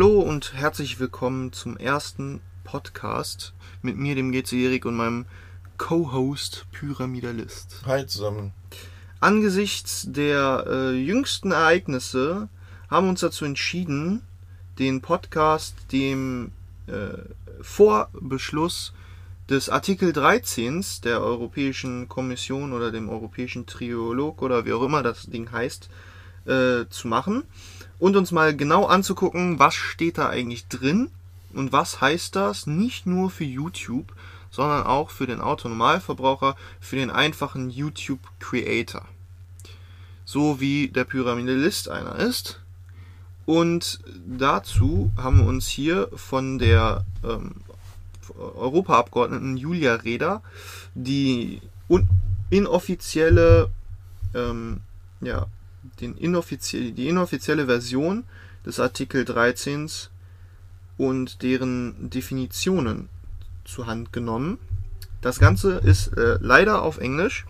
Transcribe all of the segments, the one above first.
Hallo und herzlich willkommen zum ersten Podcast mit mir, dem GC Erik und meinem Co-Host Pyramidalist. Hi zusammen. Angesichts der äh, jüngsten Ereignisse haben wir uns dazu entschieden, den Podcast dem äh, Vorbeschluss des Artikel 13 der Europäischen Kommission oder dem Europäischen Triolog oder wie auch immer das Ding heißt, äh, zu machen und uns mal genau anzugucken, was steht da eigentlich drin und was heißt das nicht nur für YouTube, sondern auch für den Autonormalverbraucher, für den einfachen YouTube-Creator. So wie der Pyramidalist einer ist. Und dazu haben wir uns hier von der ähm, Europaabgeordneten Julia Reda die inoffizielle, ähm, ja, den inoffizielle, die inoffizielle Version des Artikel 13 und deren Definitionen zur Hand genommen. Das Ganze ist äh, leider auf Englisch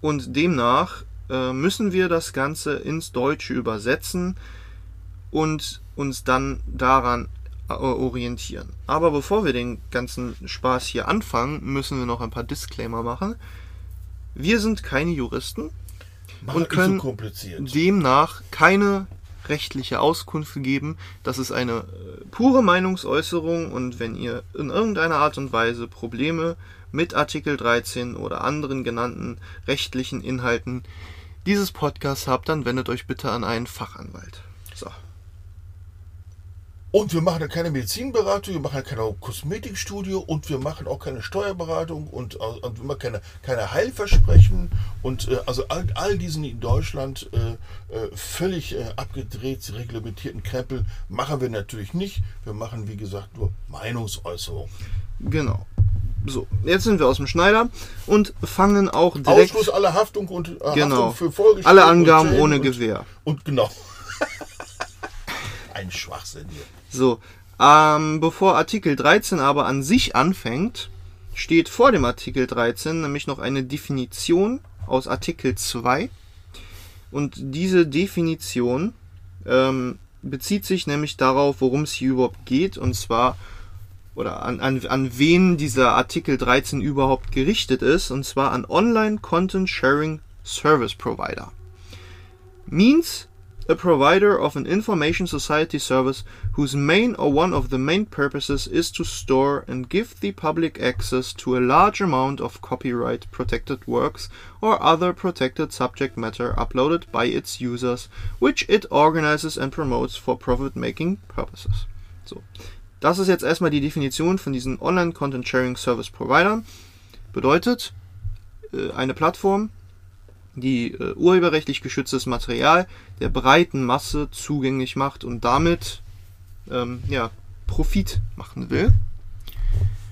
und demnach äh, müssen wir das Ganze ins Deutsche übersetzen und uns dann daran äh, orientieren. Aber bevor wir den ganzen Spaß hier anfangen, müssen wir noch ein paar Disclaimer machen. Wir sind keine Juristen Mach und können so demnach keine rechtliche Auskunft geben. Das ist eine äh, pure Meinungsäußerung und wenn ihr in irgendeiner Art und Weise Probleme mit Artikel 13 oder anderen genannten rechtlichen Inhalten dieses Podcasts habt, dann wendet euch bitte an einen Fachanwalt. Und wir machen ja keine Medizinberatung, wir machen ja keine Kosmetikstudio und wir machen auch keine Steuerberatung und, äh, und wir machen keine, keine Heilversprechen und äh, also all, all diesen in Deutschland äh, äh, völlig äh, abgedreht reglementierten Krempel machen wir natürlich nicht. Wir machen, wie gesagt, nur Meinungsäußerung. Genau. So, jetzt sind wir aus dem Schneider und fangen auch direkt. Ausschluss aller Haftung und äh, Genau. Haftung für Folgeschäden Alle Angaben ohne und, Gewähr. Und genau. Ein Schwachsinn hier. So, ähm, bevor Artikel 13 aber an sich anfängt, steht vor dem Artikel 13 nämlich noch eine Definition aus Artikel 2. Und diese Definition ähm, bezieht sich nämlich darauf, worum es hier überhaupt geht, und zwar, oder an, an, an wen dieser Artikel 13 überhaupt gerichtet ist, und zwar an Online Content Sharing Service Provider. Means a provider of an information society service whose main or one of the main purposes is to store and give the public access to a large amount of copyright protected works or other protected subject matter uploaded by its users, which it organizes and promotes for profit making purposes. So. Das ist jetzt erstmal die Definition von diesen Online Content Sharing Service Providern. Bedeutet, äh, eine Plattform, die äh, urheberrechtlich geschütztes Material der breiten Masse zugänglich macht und damit ähm, ja, Profit machen will.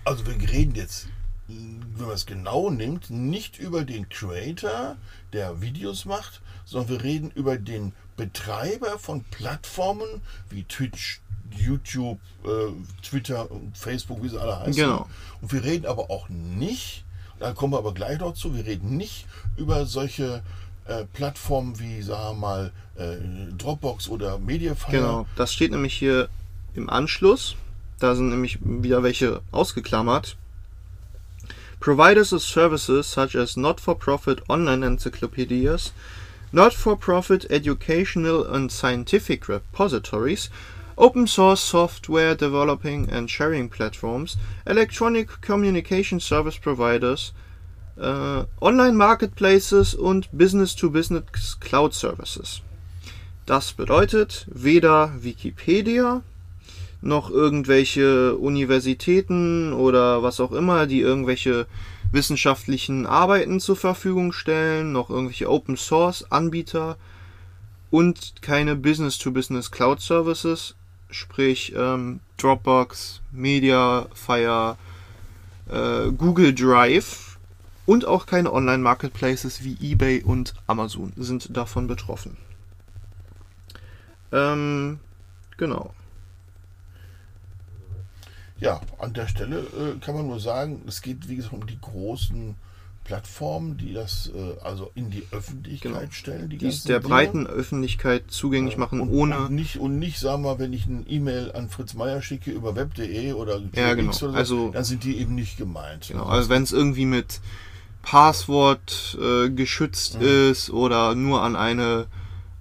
Also wir reden jetzt, wenn man es genau nimmt, nicht über den Creator, der Videos macht, sondern wir reden über den Betreiber von Plattformen wie Twitch, YouTube, äh, Twitter und Facebook, wie sie alle heißen. Genau. Und wir reden aber auch nicht, da kommen wir aber gleich noch zu, wir reden nicht über solche äh, Plattformen wie, sagen wir mal, äh, Dropbox oder Mediafire. Genau, das steht nämlich hier im Anschluss. Da sind nämlich wieder welche ausgeklammert. Providers of services such as not-for-profit online encyclopedias, not-for-profit educational and scientific repositories, open source software developing and sharing platforms, electronic communication service providers, äh, Online Marketplaces und Business-to-Business Cloud Services. Das bedeutet weder Wikipedia noch irgendwelche Universitäten oder was auch immer, die irgendwelche wissenschaftlichen Arbeiten zur Verfügung stellen, noch irgendwelche Open Source Anbieter und keine Business-to-Business Cloud Services, sprich ähm, Dropbox, Mediafire, äh, Google Drive und auch keine Online-Marketplaces wie eBay und Amazon sind davon betroffen. Ähm, genau. Ja, an der Stelle äh, kann man nur sagen, es geht wie gesagt um die großen Plattformen, die das äh, also in die Öffentlichkeit Genau. stellen. Die Die es ganzen der Dinge. breiten Öffentlichkeit zugänglich machen, und, ohne. Und nicht, und nicht, sagen wir mal, wenn ich eine E-Mail an Fritz Meier schicke über web.de oder Ja, genau. oder so, Also- dann sind die eben nicht gemeint. Genau, also wenn es irgendwie mit Passwort äh, geschützt Mhm. ist oder nur an eine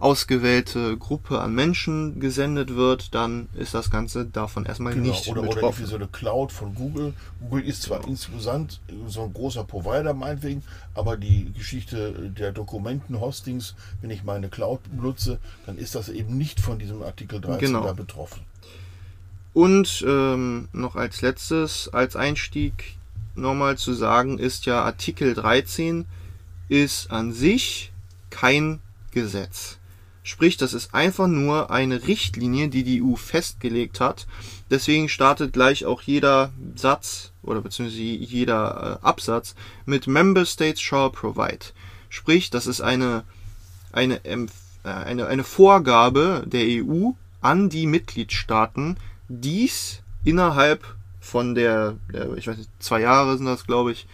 ausgewählte Gruppe an Menschen gesendet wird, dann ist das Ganze davon erstmal Genau, nicht oder, oder irgendwie betroffen. so eine Cloud von Google. Google ist zwar insgesamt so ein großer Provider meinetwegen, aber die Geschichte der Dokumentenhostings, wenn ich meine Cloud benutze, dann ist das eben nicht von diesem Artikel 13 Genau. da betroffen. Und ähm, noch als letztes, als Einstieg nochmal zu sagen, ist ja Artikel 13 ist an sich kein Gesetz. Sprich, das ist einfach nur eine Richtlinie, die die EU festgelegt hat. Deswegen startet gleich auch jeder Satz oder beziehungsweise jeder äh, Absatz mit Member States shall provide. Sprich, das ist eine, eine, äh, eine, eine Vorgabe der EU an die Mitgliedstaaten, dies innerhalb von der, der ich weiß nicht, zwei Jahre sind das, glaube ich,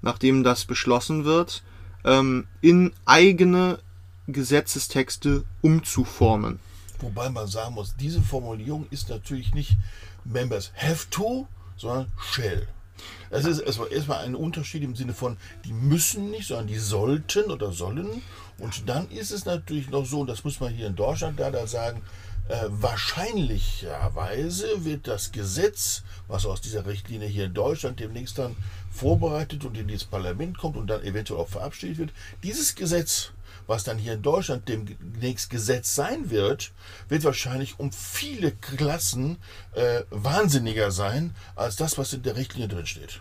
nachdem das beschlossen wird, ähm, in eigene Gesetzestexte umzuformen. Wobei man sagen muss, diese Formulierung ist natürlich nicht Members have to, sondern shall. Es ist erstmal, ein Unterschied im Sinne von, die müssen nicht, sondern die sollten oder sollen. Und dann ist es natürlich noch so, und das muss man hier in Deutschland leider sagen, äh, wahrscheinlicherweise wird das Gesetz, was aus dieser Richtlinie hier in Deutschland demnächst dann vorbereitet und in dieses Parlament kommt und dann eventuell auch verabschiedet wird, dieses Gesetz, was dann hier in Deutschland demnächst Gesetz sein wird, wird wahrscheinlich um viele Klassen äh, wahnsinniger sein als das, was in der Richtlinie drin steht.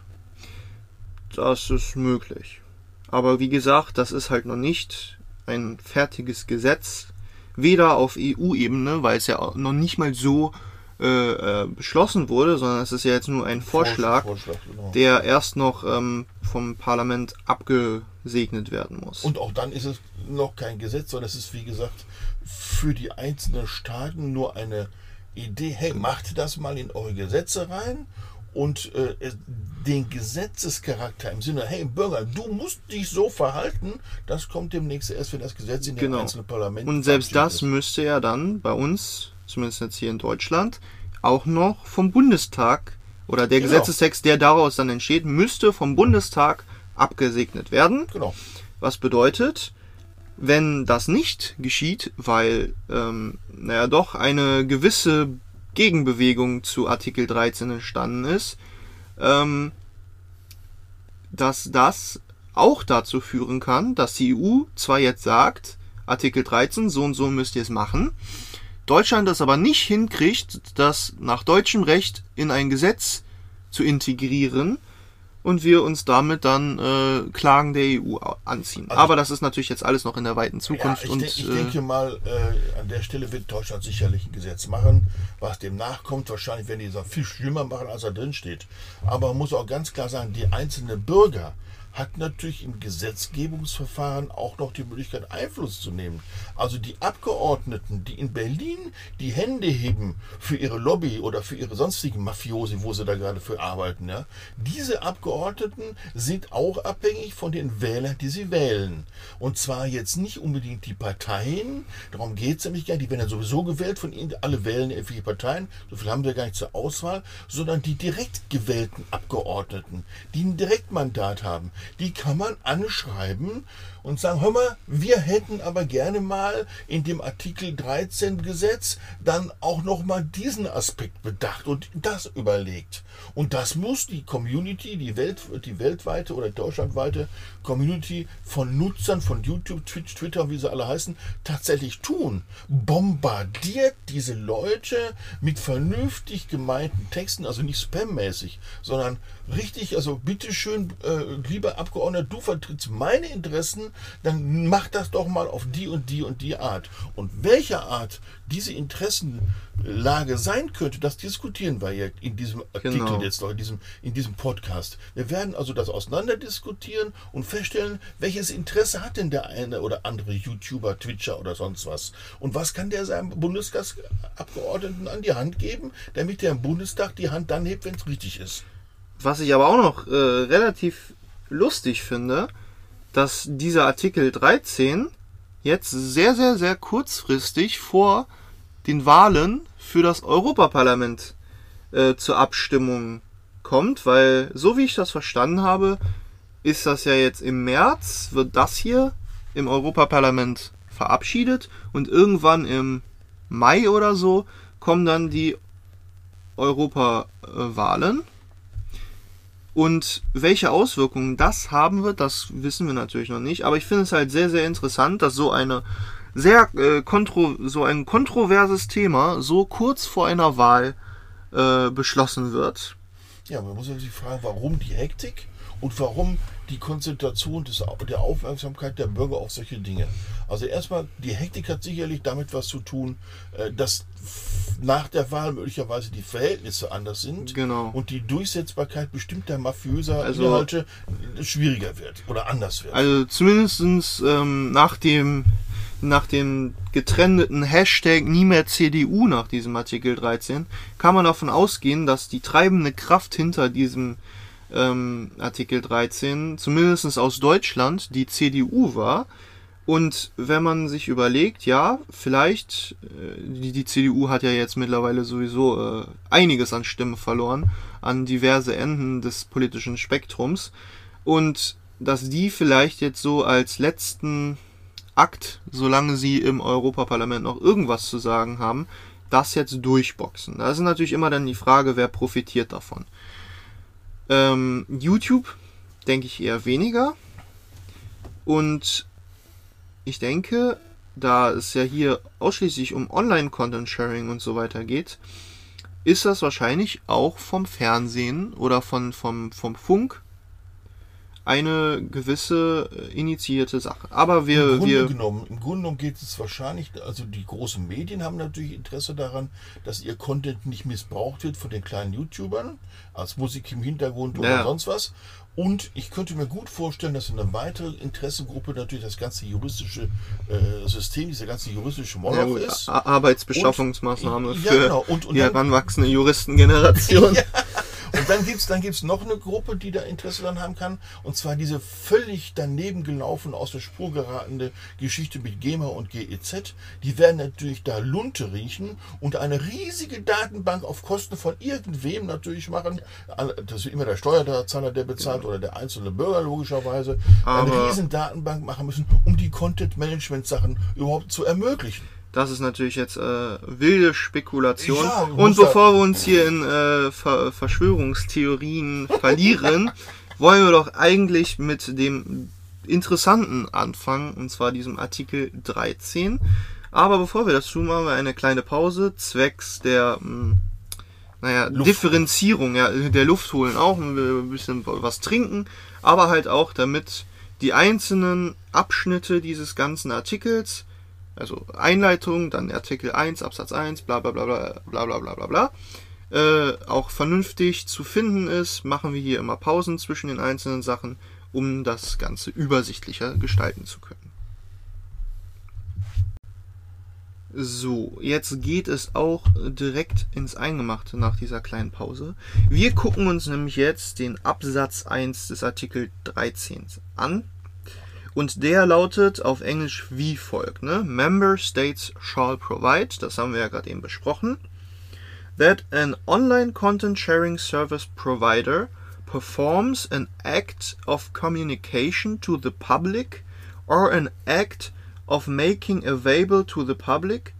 Das ist möglich. Aber wie gesagt, das ist halt noch nicht ein fertiges Gesetz. Weder auf EU-Ebene, weil es ja noch nicht mal so äh, äh, beschlossen wurde, sondern es ist ja jetzt nur ein Vorschlag, Vorschlag genau. der erst noch ähm, vom Parlament abgesegnet werden muss. Und auch dann ist es noch kein Gesetz, sondern es ist, wie gesagt, für die einzelnen Staaten nur eine Idee, hey, macht das mal in eure Gesetze rein und äh, den Gesetzescharakter im Sinne, hey Bürger, du musst dich so verhalten, das kommt demnächst erst, wenn das Gesetz in den Genau. einzelnen Parlamenten Und selbst das verabschiedet müsste ja dann bei uns, zumindest jetzt hier in Deutschland, auch noch vom Bundestag oder der Genau. Gesetzestext, der daraus dann entsteht, müsste vom Bundestag abgesegnet werden. Genau. Was bedeutet, wenn das nicht geschieht, weil, ähm, naja, doch eine gewisse Gegenbewegung zu Artikel 13 entstanden ist, ähm, dass das auch dazu führen kann, dass die EU zwar jetzt sagt, Artikel 13, so und so müsst ihr es machen, Deutschland das aber nicht hinkriegt, das nach deutschem Recht in ein Gesetz zu integrieren und wir uns damit dann äh, Klagen der EU anziehen. Also- aber das ist natürlich jetzt alles noch in der weiten Zukunft ja, ich, und denk, ich äh, denke mal, äh, an der Stelle wird Deutschland sicherlich ein Gesetz machen, was dem nachkommt. Wahrscheinlich werden die es viel schlimmer machen, als da drin steht. Aber man muss auch ganz klar sagen, die einzelne Bürger hat natürlich im Gesetzgebungsverfahren auch noch die Möglichkeit, Einfluss zu nehmen. Also die Abgeordneten, die in Berlin die Hände heben für ihre Lobby oder für ihre sonstigen Mafiosi, wo sie da gerade für arbeiten, ja, diese Abgeordneten sind auch abhängig von den Wählern, die sie wählen. Und zwar jetzt nicht unbedingt die Parteien, darum geht es nämlich gar nicht, die werden ja sowieso gewählt von ihnen, alle wählen irgendwelche Parteien, so viel haben wir gar nicht zur Auswahl, sondern die direkt gewählten Abgeordneten, die ein Direktmandat haben, die kann man anschreiben und sagen, hör mal, wir hätten aber gerne mal in dem Artikel 13 Gesetz dann auch noch mal diesen Aspekt bedacht und das überlegt. Und das muss die Community, die, Welt, die weltweite oder deutschlandweite Community von Nutzern von YouTube, Twitch, Twitter, wie sie alle heißen, tatsächlich tun. Bombardiert diese Leute mit vernünftig gemeinten Texten, also nicht spammäßig, sondern richtig, also bitteschön, äh, lieber Abgeordneter, du vertrittst meine Interessen, dann mach das doch mal auf die und die und die Art. Und welche Art diese Interessenlage sein könnte, das diskutieren wir ja in diesem Artikel Genau. jetzt noch, in diesem, in diesem Podcast. Wir werden also das auseinander diskutieren und feststellen, welches Interesse hat denn der eine oder andere YouTuber, Twitcher oder sonst was. Und was kann der seinem Bundestagsabgeordneten an die Hand geben, damit der im Bundestag die Hand dann hebt, wenn es richtig ist. was ich aber auch noch äh, relativ lustig finde, dass dieser Artikel 13 jetzt sehr, sehr, sehr kurzfristig vor den Wahlen für das Europaparlament äh, zur Abstimmung kommt, weil so wie ich das verstanden habe, ist das ja jetzt im März, wird das hier im Europaparlament verabschiedet und irgendwann im Mai oder so kommen dann die Europawahlen. Und welche Auswirkungen das haben wird, das wissen wir natürlich noch nicht. Aber ich finde es halt sehr, sehr interessant, dass so eine sehr äh, kontro so ein kontroverses Thema so kurz vor einer Wahl äh, beschlossen wird. Ja, man muss sich fragen, warum die Hektik und warum die Konzentration des, der Aufmerksamkeit der Bürger auf solche Dinge. Also erstmal, die Hektik hat sicherlich damit was zu tun, äh, dass nach der Wahl möglicherweise die Verhältnisse anders sind Genau. und die Durchsetzbarkeit bestimmter mafiöser Also- Inhalte schwieriger wird oder anders wird. Also zumindestens ähm, nach dem nach dem getrendeten Hashtag nie mehr CDU nach diesem Artikel 13 kann man davon ausgehen, dass die treibende Kraft hinter diesem ähm, Artikel 13 zumindest aus Deutschland die CDU war. Und wenn man sich überlegt, ja, vielleicht, äh, die, die CDU hat ja jetzt mittlerweile sowieso äh, einiges an Stimmen verloren, an diverse Enden des politischen Spektrums. Und dass die vielleicht jetzt so als letzten Akt, solange sie im Europaparlament noch irgendwas zu sagen haben, das jetzt durchboxen. Da ist natürlich immer dann die Frage, wer profitiert davon. Ähm, YouTube denke ich eher weniger. Und ich denke, da es ja hier ausschließlich um Online-Content-Sharing und so weiter geht, ist das wahrscheinlich auch vom Fernsehen oder von, vom, vom Funk eine gewisse äh, initiierte Sache. Aber wir, Im Grunde, wir genommen, Im Grunde genommen geht es wahrscheinlich, also die großen Medien haben natürlich Interesse daran, dass ihr Content nicht missbraucht wird von den kleinen YouTubern, als Musik im Hintergrund oder Ja. sonst was. Und ich könnte mir gut vorstellen, dass eine weitere Interessengruppe natürlich das ganze juristische äh, System, dieser ganze juristische ja, Moloch gut, ist. Ar- Arbeitsbeschaffungsmaßnahme Und- für ja, genau. Und- und die dann- heranwachsende Juristengeneration. Und dann gibt es dann gibt's noch eine Gruppe, die da Interesse daran haben kann. Und zwar diese völlig daneben gelaufen, aus der Spur geratene Geschichte mit GEMA und GEZ. Die werden natürlich da Lunte riechen und eine riesige Datenbank auf Kosten von irgendwem natürlich machen. Das ist immer der Steuerzahler, der bezahlt oder der einzelne Bürger logischerweise. eine Aber- riesen Datenbank machen müssen, um die Content-Management-Sachen überhaupt zu ermöglichen. Das ist natürlich jetzt äh, wilde Spekulation. Ja, Und bevor wir uns hier in äh, Ver Verschwörungstheorien verlieren, wollen wir doch eigentlich mit dem Interessanten anfangen, und zwar diesem Artikel 13. Aber bevor wir das tun, machen wir eine kleine Pause, zwecks der, mh, naja, Luft- Differenzierung, ja, der Luft holen auch, ein bisschen was trinken, aber halt auch, damit die einzelnen Abschnitte dieses ganzen Artikels also Einleitung, dann Artikel 1, Absatz 1, bla bla bla bla bla bla bla bla bla, äh, auch vernünftig zu finden ist, machen wir hier immer Pausen zwischen den einzelnen Sachen, um das Ganze übersichtlicher gestalten zu können. So, jetzt geht es auch direkt ins Eingemachte nach dieser kleinen Pause. Wir gucken uns nämlich jetzt den Absatz 1 des Artikel 13 an. Und der lautet auf Englisch wie folgt, ne? Member States shall provide, das haben wir ja gerade eben besprochen, that an online content sharing service provider performs an act of communication to the public or an act of making available to the public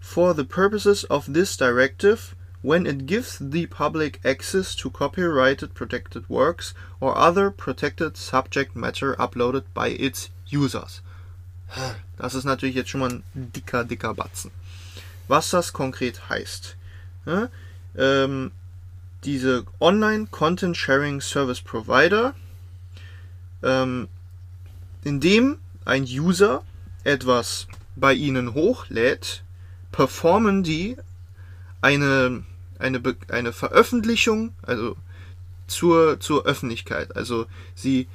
for the purposes of this directive when it gives the public access to copyrighted protected works or other protected subject matter uploaded by its users. Das ist natürlich jetzt schon mal ein dicker, dicker Batzen. Was das konkret heißt. Ja, ähm, diese Online Content Sharing Service Provider, ähm, indem ein User etwas bei ihnen hochlädt, performen die eine, eine, eine Veröffentlichung, also zur, zur Öffentlichkeit. Also sie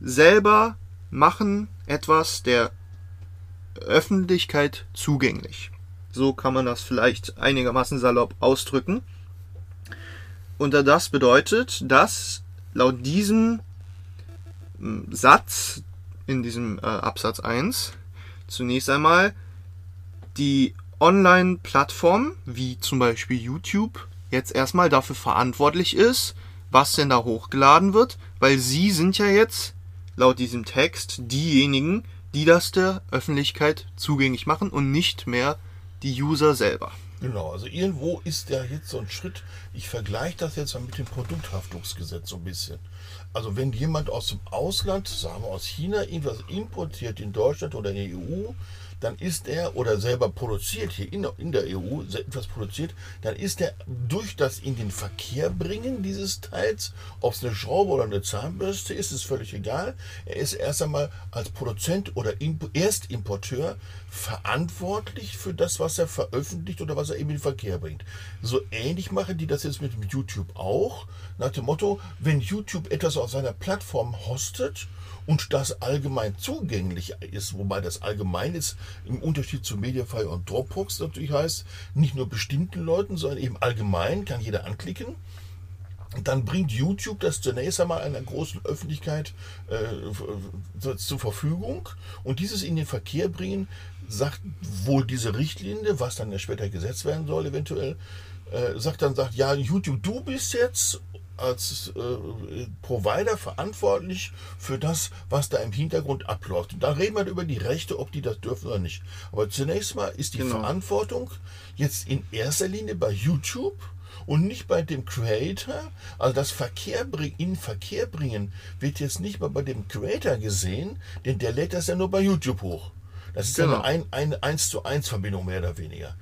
selber machen etwas der Öffentlichkeit zugänglich. So kann man das vielleicht einigermaßen salopp ausdrücken. Und das bedeutet, dass laut diesem m, Satz in diesem äh, Absatz 1 zunächst einmal die Online-Plattform, wie zum Beispiel YouTube, jetzt erstmal dafür verantwortlich ist, was denn da hochgeladen wird, weil sie sind ja jetzt laut diesem Text diejenigen, die das der Öffentlichkeit zugänglich machen und nicht mehr die User selber. Genau, also irgendwo ist ja jetzt so ein Schritt, ich vergleiche das jetzt mal mit dem Produkthaftungsgesetz so ein bisschen. Also wenn jemand aus dem Ausland, sagen wir aus China, irgendwas importiert in Deutschland oder in der EU, dann ist er oder selber produziert hier in der, in der EU etwas produziert, dann ist er durch das in den Verkehr bringen dieses Teils, ob es eine Schraube oder eine Zahnbürste ist, ist völlig egal. Er ist erst einmal als Produzent oder Imp Erstimporteur verantwortlich für das, was er veröffentlicht oder was er eben in den Verkehr bringt. So ähnlich machen die das jetzt mit YouTube auch, nach dem Motto, wenn YouTube etwas auf seiner Plattform hostet, und das allgemein zugänglich ist, wobei das allgemein ist im Unterschied zu Mediafire und Dropbox natürlich heißt, nicht nur bestimmten Leuten, sondern eben allgemein kann jeder anklicken. Dann bringt YouTube das zunächst einmal einer großen Öffentlichkeit äh, zur Verfügung und dieses in den Verkehr bringen, sagt wohl diese Richtlinie, was dann später gesetzt werden soll, eventuell, äh, sagt dann, sagt, ja, YouTube, du bist jetzt als äh, Provider verantwortlich für das, was da im Hintergrund abläuft. Und da reden wir über die Rechte, ob die das dürfen oder nicht. Aber zunächst mal ist die genau. Verantwortung jetzt in erster Linie bei YouTube und nicht bei dem Creator. Also das Verkehr in Verkehr bringen wird jetzt nicht mal bei dem Creator gesehen, denn der lädt das ja nur bei YouTube hoch. Das ist genau. eine, eine 1 zu 1 Verbindung mehr oder weniger.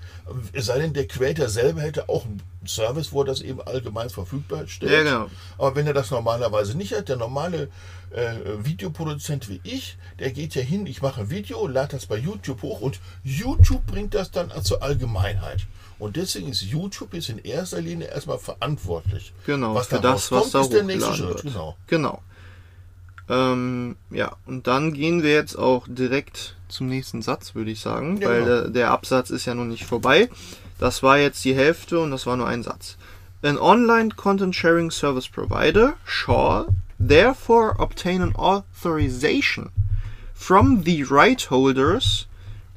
Es sei denn, der Creator selber hätte auch einen Service, wo er das eben allgemein verfügbar stellt. Ja, genau. Aber wenn er das normalerweise nicht hat, der normale äh, Videoproduzent wie ich, der geht ja hin, ich mache ein Video, lade das bei YouTube hoch und YouTube bringt das dann zur Allgemeinheit. Und deswegen ist YouTube jetzt in erster Linie erstmal verantwortlich. Genau, was für das, was da ist der nächste Schritt. Genau. genau. Ähm, ja, und dann gehen wir jetzt auch direkt zum nächsten Satz, würde ich sagen, ja, weil genau. der, der Absatz ist ja noch nicht vorbei. Das war jetzt die Hälfte und das war nur ein Satz. An online content sharing service provider shall therefore obtain an authorization from the right holders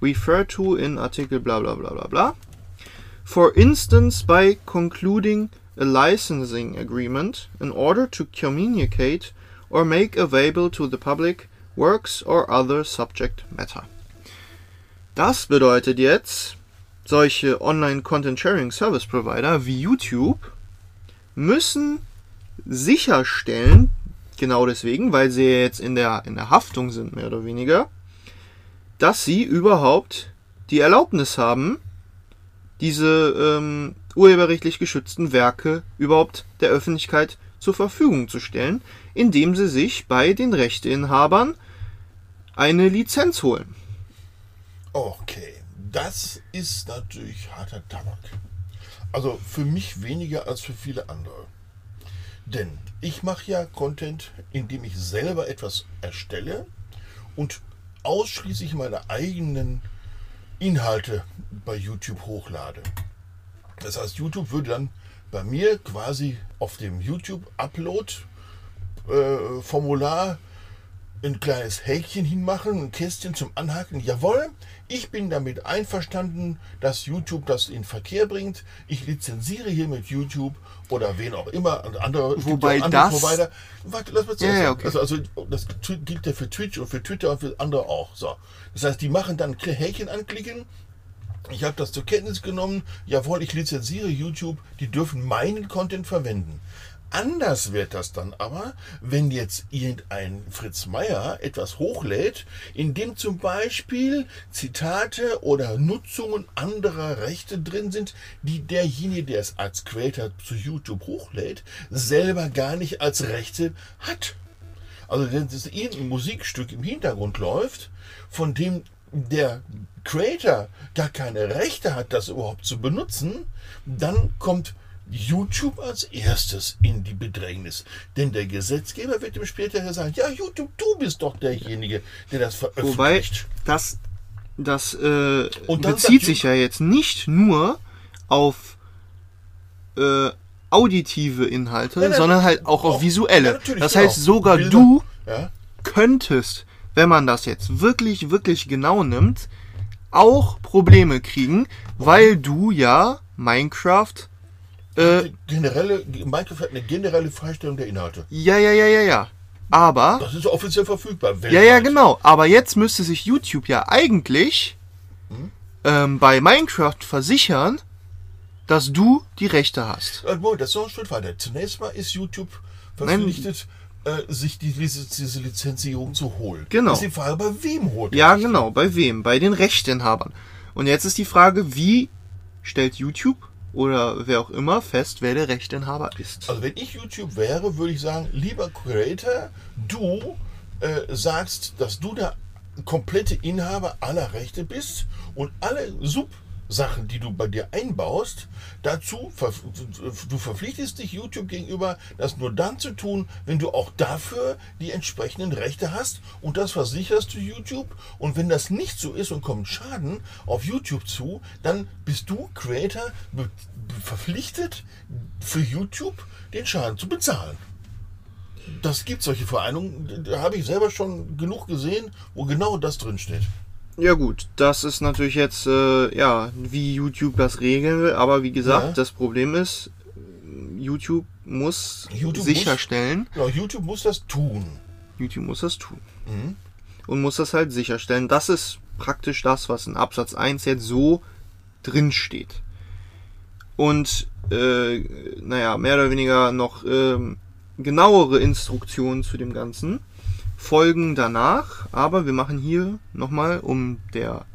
referred to in Artikel bla bla bla bla bla. For instance, by concluding a licensing agreement in order to communicate or make available to the public works or other subject matter. Das bedeutet jetzt, solche Online-Content-Sharing-Service-Provider wie YouTube müssen sicherstellen, genau deswegen, weil sie jetzt in der, in der Haftung sind, mehr oder weniger, dass sie überhaupt die Erlaubnis haben, diese ähm, urheberrechtlich geschützten Werke überhaupt der Öffentlichkeit zur Verfügung zu stellen, indem sie sich bei den Rechteinhabern eine Lizenz holen. Okay, das ist natürlich harter Tabak. Also für mich weniger als für viele andere. Denn ich mache ja Content, indem ich selber etwas erstelle und ausschließlich meine eigenen Inhalte bei YouTube hochlade. Das heißt, YouTube würde dann bei mir quasi auf dem YouTube-Upload-Formular äh, ein kleines Häkchen hinmachen, ein Kästchen zum Anhaken. Jawohl, ich bin damit einverstanden, dass YouTube das in Verkehr bringt. Ich lizenziere hier mit YouTube oder wen auch immer und andere, Wobei andere das Provider. Warte, lass mal ja, okay. also, also das gilt ja für Twitch und für Twitter und für andere auch. So. Das heißt, die machen dann Häkchen anklicken. Ich habe das zur Kenntnis genommen. Jawohl, ich lizenziere YouTube. Die dürfen meinen Content verwenden. Anders wird das dann aber, wenn jetzt irgendein Fritz Meier etwas hochlädt, in dem zum Beispiel Zitate oder Nutzungen anderer Rechte drin sind, die derjenige, der es als Creator zu YouTube hochlädt, selber gar nicht als Rechte hat. Also wenn es irgendein Musikstück im Hintergrund läuft, von dem der Creator gar keine Rechte hat, das überhaupt zu benutzen, dann kommt YouTube als erstes in die Bedrängnis. Denn der Gesetzgeber wird ihm später sagen, ja, YouTube, du bist doch derjenige, der das veröffentlicht. Wobei das, das äh, bezieht sich ja jetzt nicht nur auf äh, auditive Inhalte, ja, sondern halt auch, auf visuelle. Ja, das heißt, sogar du könntest, wenn man das jetzt wirklich, wirklich genau nimmt, auch Probleme kriegen, weil du ja Minecraft äh, generelle, Minecraft hat eine generelle Freistellung der Inhalte. ja, ja, ja, ja, ja. Aber Das ist offiziell verfügbar. Ja, ja, weltweit. genau. Aber jetzt müsste sich YouTube ja eigentlich Hm? ähm, bei Minecraft versichern, dass du die Rechte hast. Äh, das ist noch ein Schritt weiter. Zunächst mal ist YouTube verpflichtet, äh, sich die, diese, diese Lizenzierung zu holen. Genau. Das ist die Frage, bei wem holt er Ja, genau. Bei wem? Bei den Rechteinhabern. Und jetzt ist die Frage, wie stellt YouTube oder wer auch immer fest, wer der Rechteinhaber ist? Also wenn ich YouTube wäre, würde ich sagen, lieber Creator, du äh, sagst, dass du der komplette Inhaber aller Rechte bist und alle Sub-Sachen, die du bei dir einbaust, dazu du verpflichtest dich YouTube gegenüber, das nur dann zu tun, wenn du auch dafür die entsprechenden Rechte hast und das versicherst du YouTube und wenn das nicht so ist und kommt Schaden auf YouTube zu, dann bist du Creator verpflichtet für YouTube den Schaden zu bezahlen. Das gibt solche Vereinigungen, da habe ich selber schon genug gesehen, wo genau das drin steht. Ja gut, das ist natürlich jetzt, äh, ja, wie YouTube das regeln will. Aber wie gesagt, Ja. das Problem ist, YouTube muss YouTube sicherstellen, Genau, YouTube muss das tun. YouTube muss das tun. Und muss das halt sicherstellen. Das ist praktisch das, was in Absatz 1 jetzt so drin steht. Und, äh, naja, mehr oder weniger noch ähm, genauere Instruktionen zu dem Ganzen folgen danach. Aber wir machen hier nochmal, um der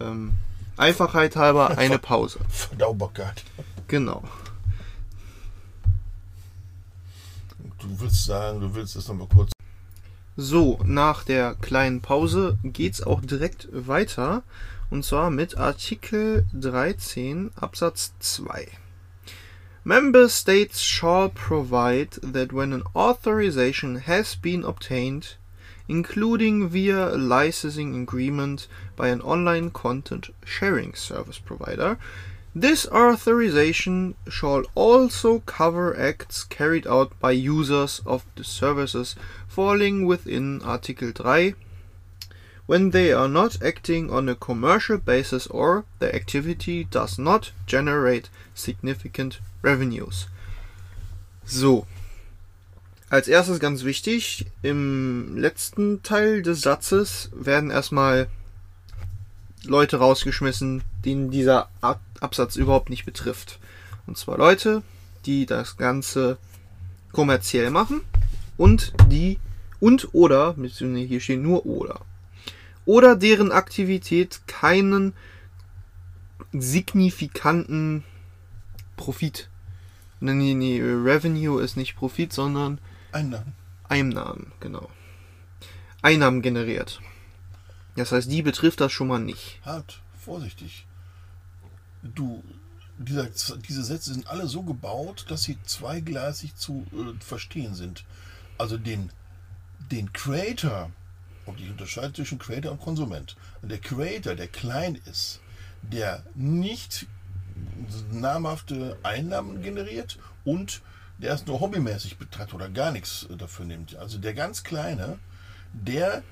ähm, Einfachheit halber, eine Pause. Verdaubarkeit. Genau. Du willst sagen, du willst das nochmal kurz. So, nach der kleinen Pause geht's auch direkt weiter. Und zwar mit Artikel 13 Absatz 2. Member States shall provide that when an authorization has been obtained, including via a licensing agreement by an online content sharing service provider, this authorization shall also cover acts carried out by users of the services falling within Article 3 when they are not acting on a commercial basis or their activity does not generate significant revenues. So. Als erstes ganz wichtig, im letzten Teil des Satzes werden erstmal Leute rausgeschmissen, denen dieser Ab Absatz überhaupt nicht betrifft. Und zwar Leute, die das Ganze kommerziell machen und die und oder, beziehungsweise hier steht nur oder, oder deren Aktivität keinen signifikanten Profit. Nee, nee, Revenue ist nicht Profit, sondern Einnahmen. Einnahmen, genau. Einnahmen generiert. Das heißt, die betrifft das schon mal nicht. Halt, vorsichtig. Du, dieser, diese Sätze sind alle so gebaut, dass sie zweigleisig zu äh, verstehen sind. Also den, den Creator, und ich unterscheide zwischen Creator und Konsument. Und der Creator, der klein ist, der nicht namhafte Einnahmen generiert und der es nur hobbymäßig betreibt oder gar nichts äh, dafür nimmt. Also der ganz Kleine, der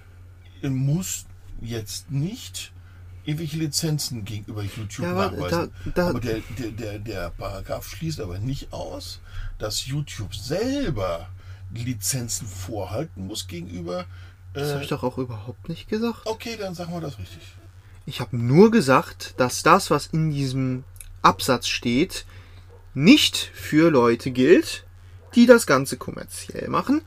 äh, muss jetzt nicht irgendwelche Lizenzen gegenüber YouTube Ja, aber da- da- aber der, der, der, der Paragraph schließt aber nicht aus, dass YouTube selber Lizenzen vorhalten muss gegenüber. Das habe Äh, ich doch auch überhaupt nicht gesagt. okay, dann sagen wir das richtig. Ich habe nur gesagt, dass das, was in diesem Absatz steht, nicht für Leute gilt, die das Ganze kommerziell machen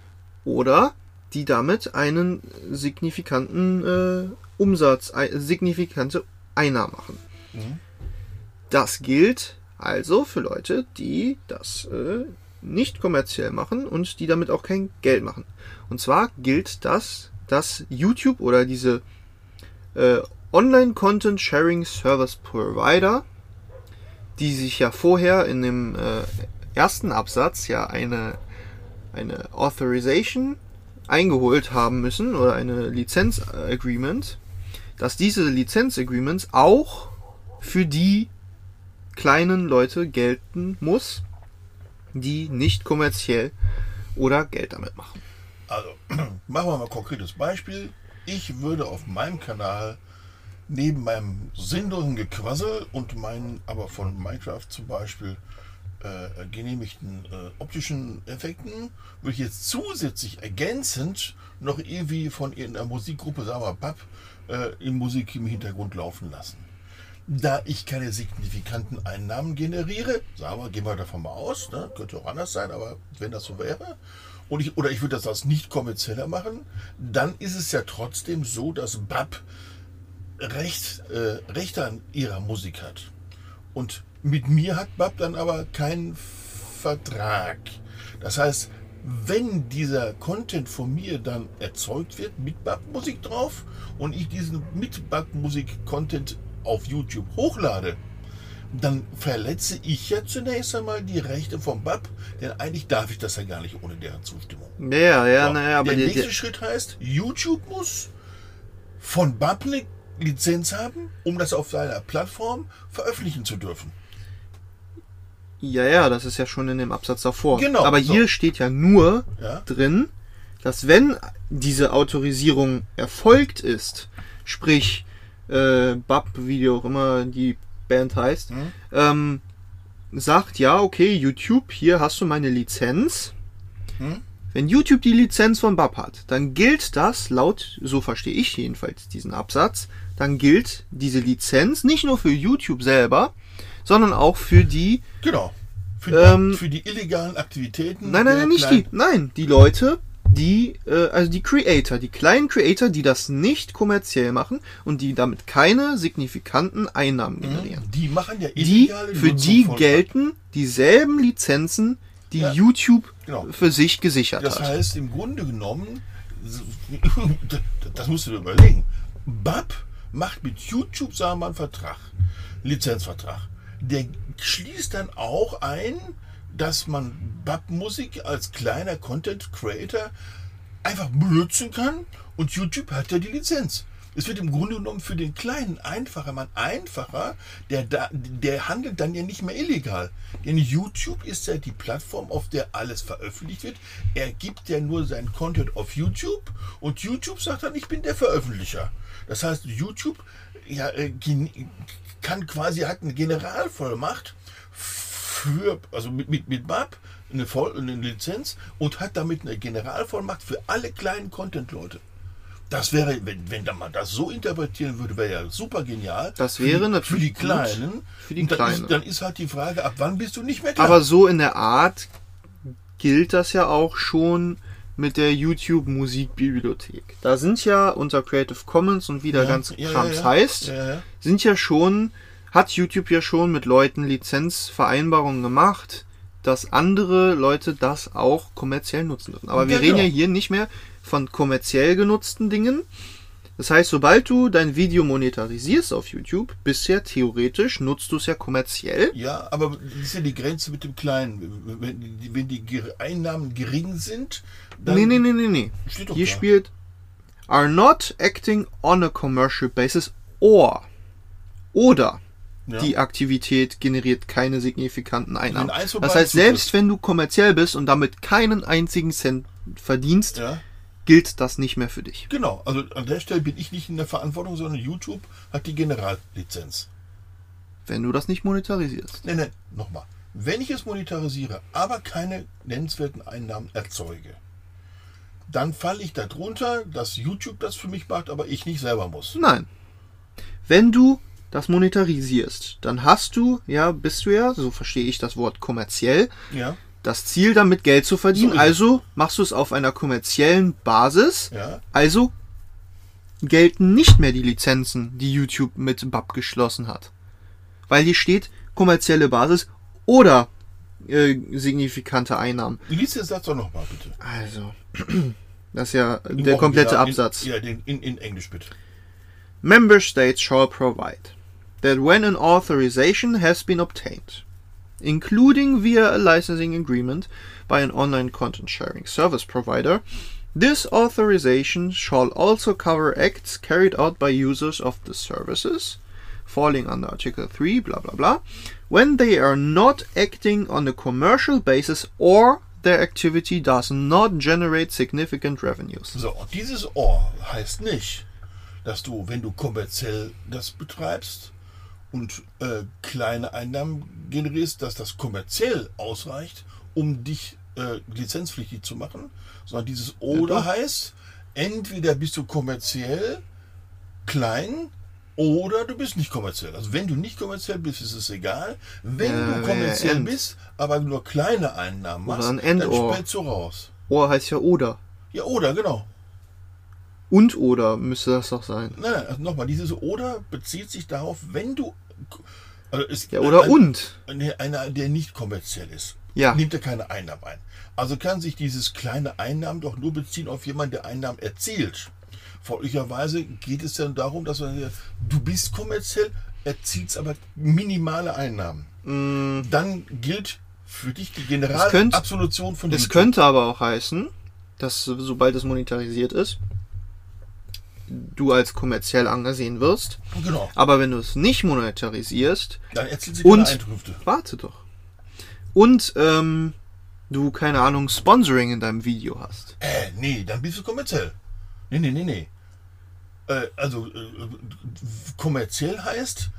oder die damit einen signifikanten äh, Umsatz, ei- signifikante Einnahmen machen. Mhm. Das gilt also für Leute, die das äh, nicht kommerziell machen und die damit auch kein Geld machen. Und zwar gilt das, dass YouTube oder diese äh, Online Content Sharing Service Provider, die sich ja vorher in dem äh, ersten Absatz ja eine, eine Authorization eingeholt haben müssen oder eine Lizenz Agreement, dass diese Lizenz Agreements auch für die kleinen Leute gelten muss, die nicht kommerziell oder Geld damit machen. Also, machen wir mal ein konkretes Beispiel. Ich würde auf meinem Kanal neben meinem sinnlosen Gequassel und meinen aber von Minecraft zum Beispiel äh, genehmigten äh, optischen Effekten, würde ich jetzt zusätzlich ergänzend noch irgendwie von irgendeiner Musikgruppe, sagen wir Bab, äh, in Musik im Hintergrund laufen lassen. Da ich keine signifikanten Einnahmen generiere, sagen wir, gehen wir davon mal aus, ne, könnte auch anders sein, aber wenn das so wäre, und ich, oder ich würde das als nicht kommerzieller machen, dann ist es ja trotzdem so, dass BAP Recht, äh, Rechte an ihrer Musik hat. Und mit mir hat BAP dann aber keinen Vertrag. Das heißt, wenn dieser Content von mir dann erzeugt wird mit BAP-Musik drauf und ich diesen mit BAP-Musik-Content auf YouTube hochlade, dann verletze ich ja zunächst einmal die Rechte vom BAP, denn eigentlich darf ich das ja gar nicht ohne deren Zustimmung. Ja, ja, naja, aber der die, nächste die, Schritt heißt, YouTube muss von BAP eine Lizenz haben, um das auf seiner Plattform veröffentlichen zu dürfen. ja, ja, das ist ja schon in dem Absatz davor. Genau, aber so. hier steht ja nur Ja? drin, dass wenn diese Autorisierung erfolgt ist, sprich äh, BAP, wie auch immer die Band heißt, Mhm. ähm, sagt, ja, okay, YouTube, hier hast du meine Lizenz. Mhm. Wenn YouTube die Lizenz von BAP hat, dann gilt das, laut, so verstehe ich jedenfalls diesen Absatz, dann gilt diese Lizenz nicht nur für YouTube selber, sondern auch für die, Genau. Für, Ähm, die, für die illegalen Aktivitäten. nein, nein, nein, nicht die, nein, die Leute, die, äh, also die Creator, die kleinen Creator, die das nicht kommerziell machen und die damit keine signifikanten Einnahmen generieren. Die machen ja Die, illegale für Nutzung die gelten dieselben Lizenzen, die Ja, YouTube genau. für sich gesichert Das hat. heißt, im Grunde genommen, das musst du dir überlegen. BAP macht mit YouTube, sagen wir mal, einen Vertrag, Lizenzvertrag. Der schließt dann auch ein, dass man BAP-Musik als kleiner Content Creator einfach benutzen kann und YouTube hat ja die Lizenz. Es wird im Grunde genommen für den kleinen einfacher Mann einfacher, der, der handelt dann ja nicht mehr illegal. Denn YouTube ist ja die Plattform, auf der alles veröffentlicht wird. Er gibt ja nur seinen Content auf YouTube und YouTube sagt dann, ich bin der Veröffentlicher. Das heißt, YouTube ja, äh, kann quasi, hat eine Generalvollmacht für, also mit, mit, mit BAP eine, Voll, eine Lizenz und hat damit eine Generalvollmacht für alle kleinen Content-Leute. Das wäre, wenn, wenn man das so interpretieren würde, wäre ja super genial. Das Für wäre die, Für natürlich die gut. Kleinen. Für die Kleinen. Ist, dann ist halt die Frage, ab wann bist du nicht mehr klar? Aber so in der Art gilt das ja auch schon mit der YouTube Musikbibliothek. Da sind ja unter Creative Commons und wie der Ja, ganze ja, Krams ja, heißt, sind ja schon, hat YouTube ja schon mit Leuten Lizenzvereinbarungen gemacht, dass andere Leute das auch kommerziell nutzen dürfen. Aber wir Ja, reden ja genau. hier nicht mehr von kommerziell genutzten Dingen. Das heißt, sobald du dein Video monetarisierst auf YouTube, bisher theoretisch nutzt du es ja kommerziell. Ja, aber das ist ja die Grenze mit dem Kleinen. Wenn die, wenn die Einnahmen gering sind, dann Nee, nee, nee, nee, nee. Steht doch Hier da. spielt are not acting on a commercial basis or oder Ja. die Aktivität generiert keine signifikanten Einnahmen. Das heißt, selbst wenn du kommerziell bist und damit keinen einzigen Cent verdienst, Ja, gilt das nicht mehr für dich. genau. Also an der Stelle bin ich nicht in der Verantwortung, sondern YouTube hat die Generallizenz. Wenn du das nicht monetarisierst. Nein, nein, nochmal. Wenn ich es monetarisiere, aber keine nennenswerten Einnahmen erzeuge, dann falle ich darunter, dass YouTube das für mich macht, aber ich nicht selber muss. Nein. Wenn du das monetarisierst, dann hast du, ja, bist du ja, so verstehe ich das Wort kommerziell, Ja, das Ziel damit Geld zu verdienen. So also machst du es auf einer kommerziellen Basis. ja, Also gelten nicht mehr die Lizenzen, die YouTube mit BAP geschlossen hat. Weil hier steht kommerzielle Basis oder äh, signifikante Einnahmen. Lies den Satz doch nochmal, bitte. Also, das ist ja Im der komplette Absatz. In, ja, den, in, in Englisch bitte. Member states shall provide that when an authorization has been obtained, including via a licensing agreement by an online content sharing service provider, this authorization shall also cover acts carried out by users of the services falling under Article 3, blah blah blah, when they are not acting on a commercial basis or their activity does not generate significant revenues. So, dieses Or heißt nicht, dass du, wenn du kommerziell das betreibst und äh, kleine Einnahmen generierst, dass das kommerziell ausreicht, um dich äh, lizenzpflichtig zu machen, sondern dieses Oder doch. heißt, entweder bist du kommerziell klein oder du bist nicht kommerziell. Also wenn du nicht kommerziell bist, ist es egal. Wenn Ja, du kommerziell End. bist, aber nur kleine Einnahmen Oder machst, dann End-Or. spältst du raus. Or heißt ja oder. Ja, oder, genau. Und oder müsste das doch sein. Nein, nein, also nochmal, dieses oder bezieht sich darauf, wenn du. Also es, Ja, oder ein, und. Einer, der nicht kommerziell ist, Ja. nimmt er keine Einnahmen ein. Also kann sich dieses kleine Einnahmen doch nur beziehen auf jemanden, der Einnahmen erzielt. Folglicherweise geht es dann darum, dass man, du bist kommerziell, erzielst aber minimale Einnahmen. Dann gilt für dich die Generalabsolution von Es könnte aber auch heißen, dass sobald es monetarisiert ist, du als kommerziell angesehen wirst. Genau, Aber wenn du es nicht monetarisierst, dann erzielt sie Und- Einkünfte. warte doch. Und ähm, du, keine Ahnung, Sponsoring in deinem Video hast. Äh, nee, dann bist du kommerziell. Nee, nee, nee, nee. Äh, also, äh, kommerziell heißt,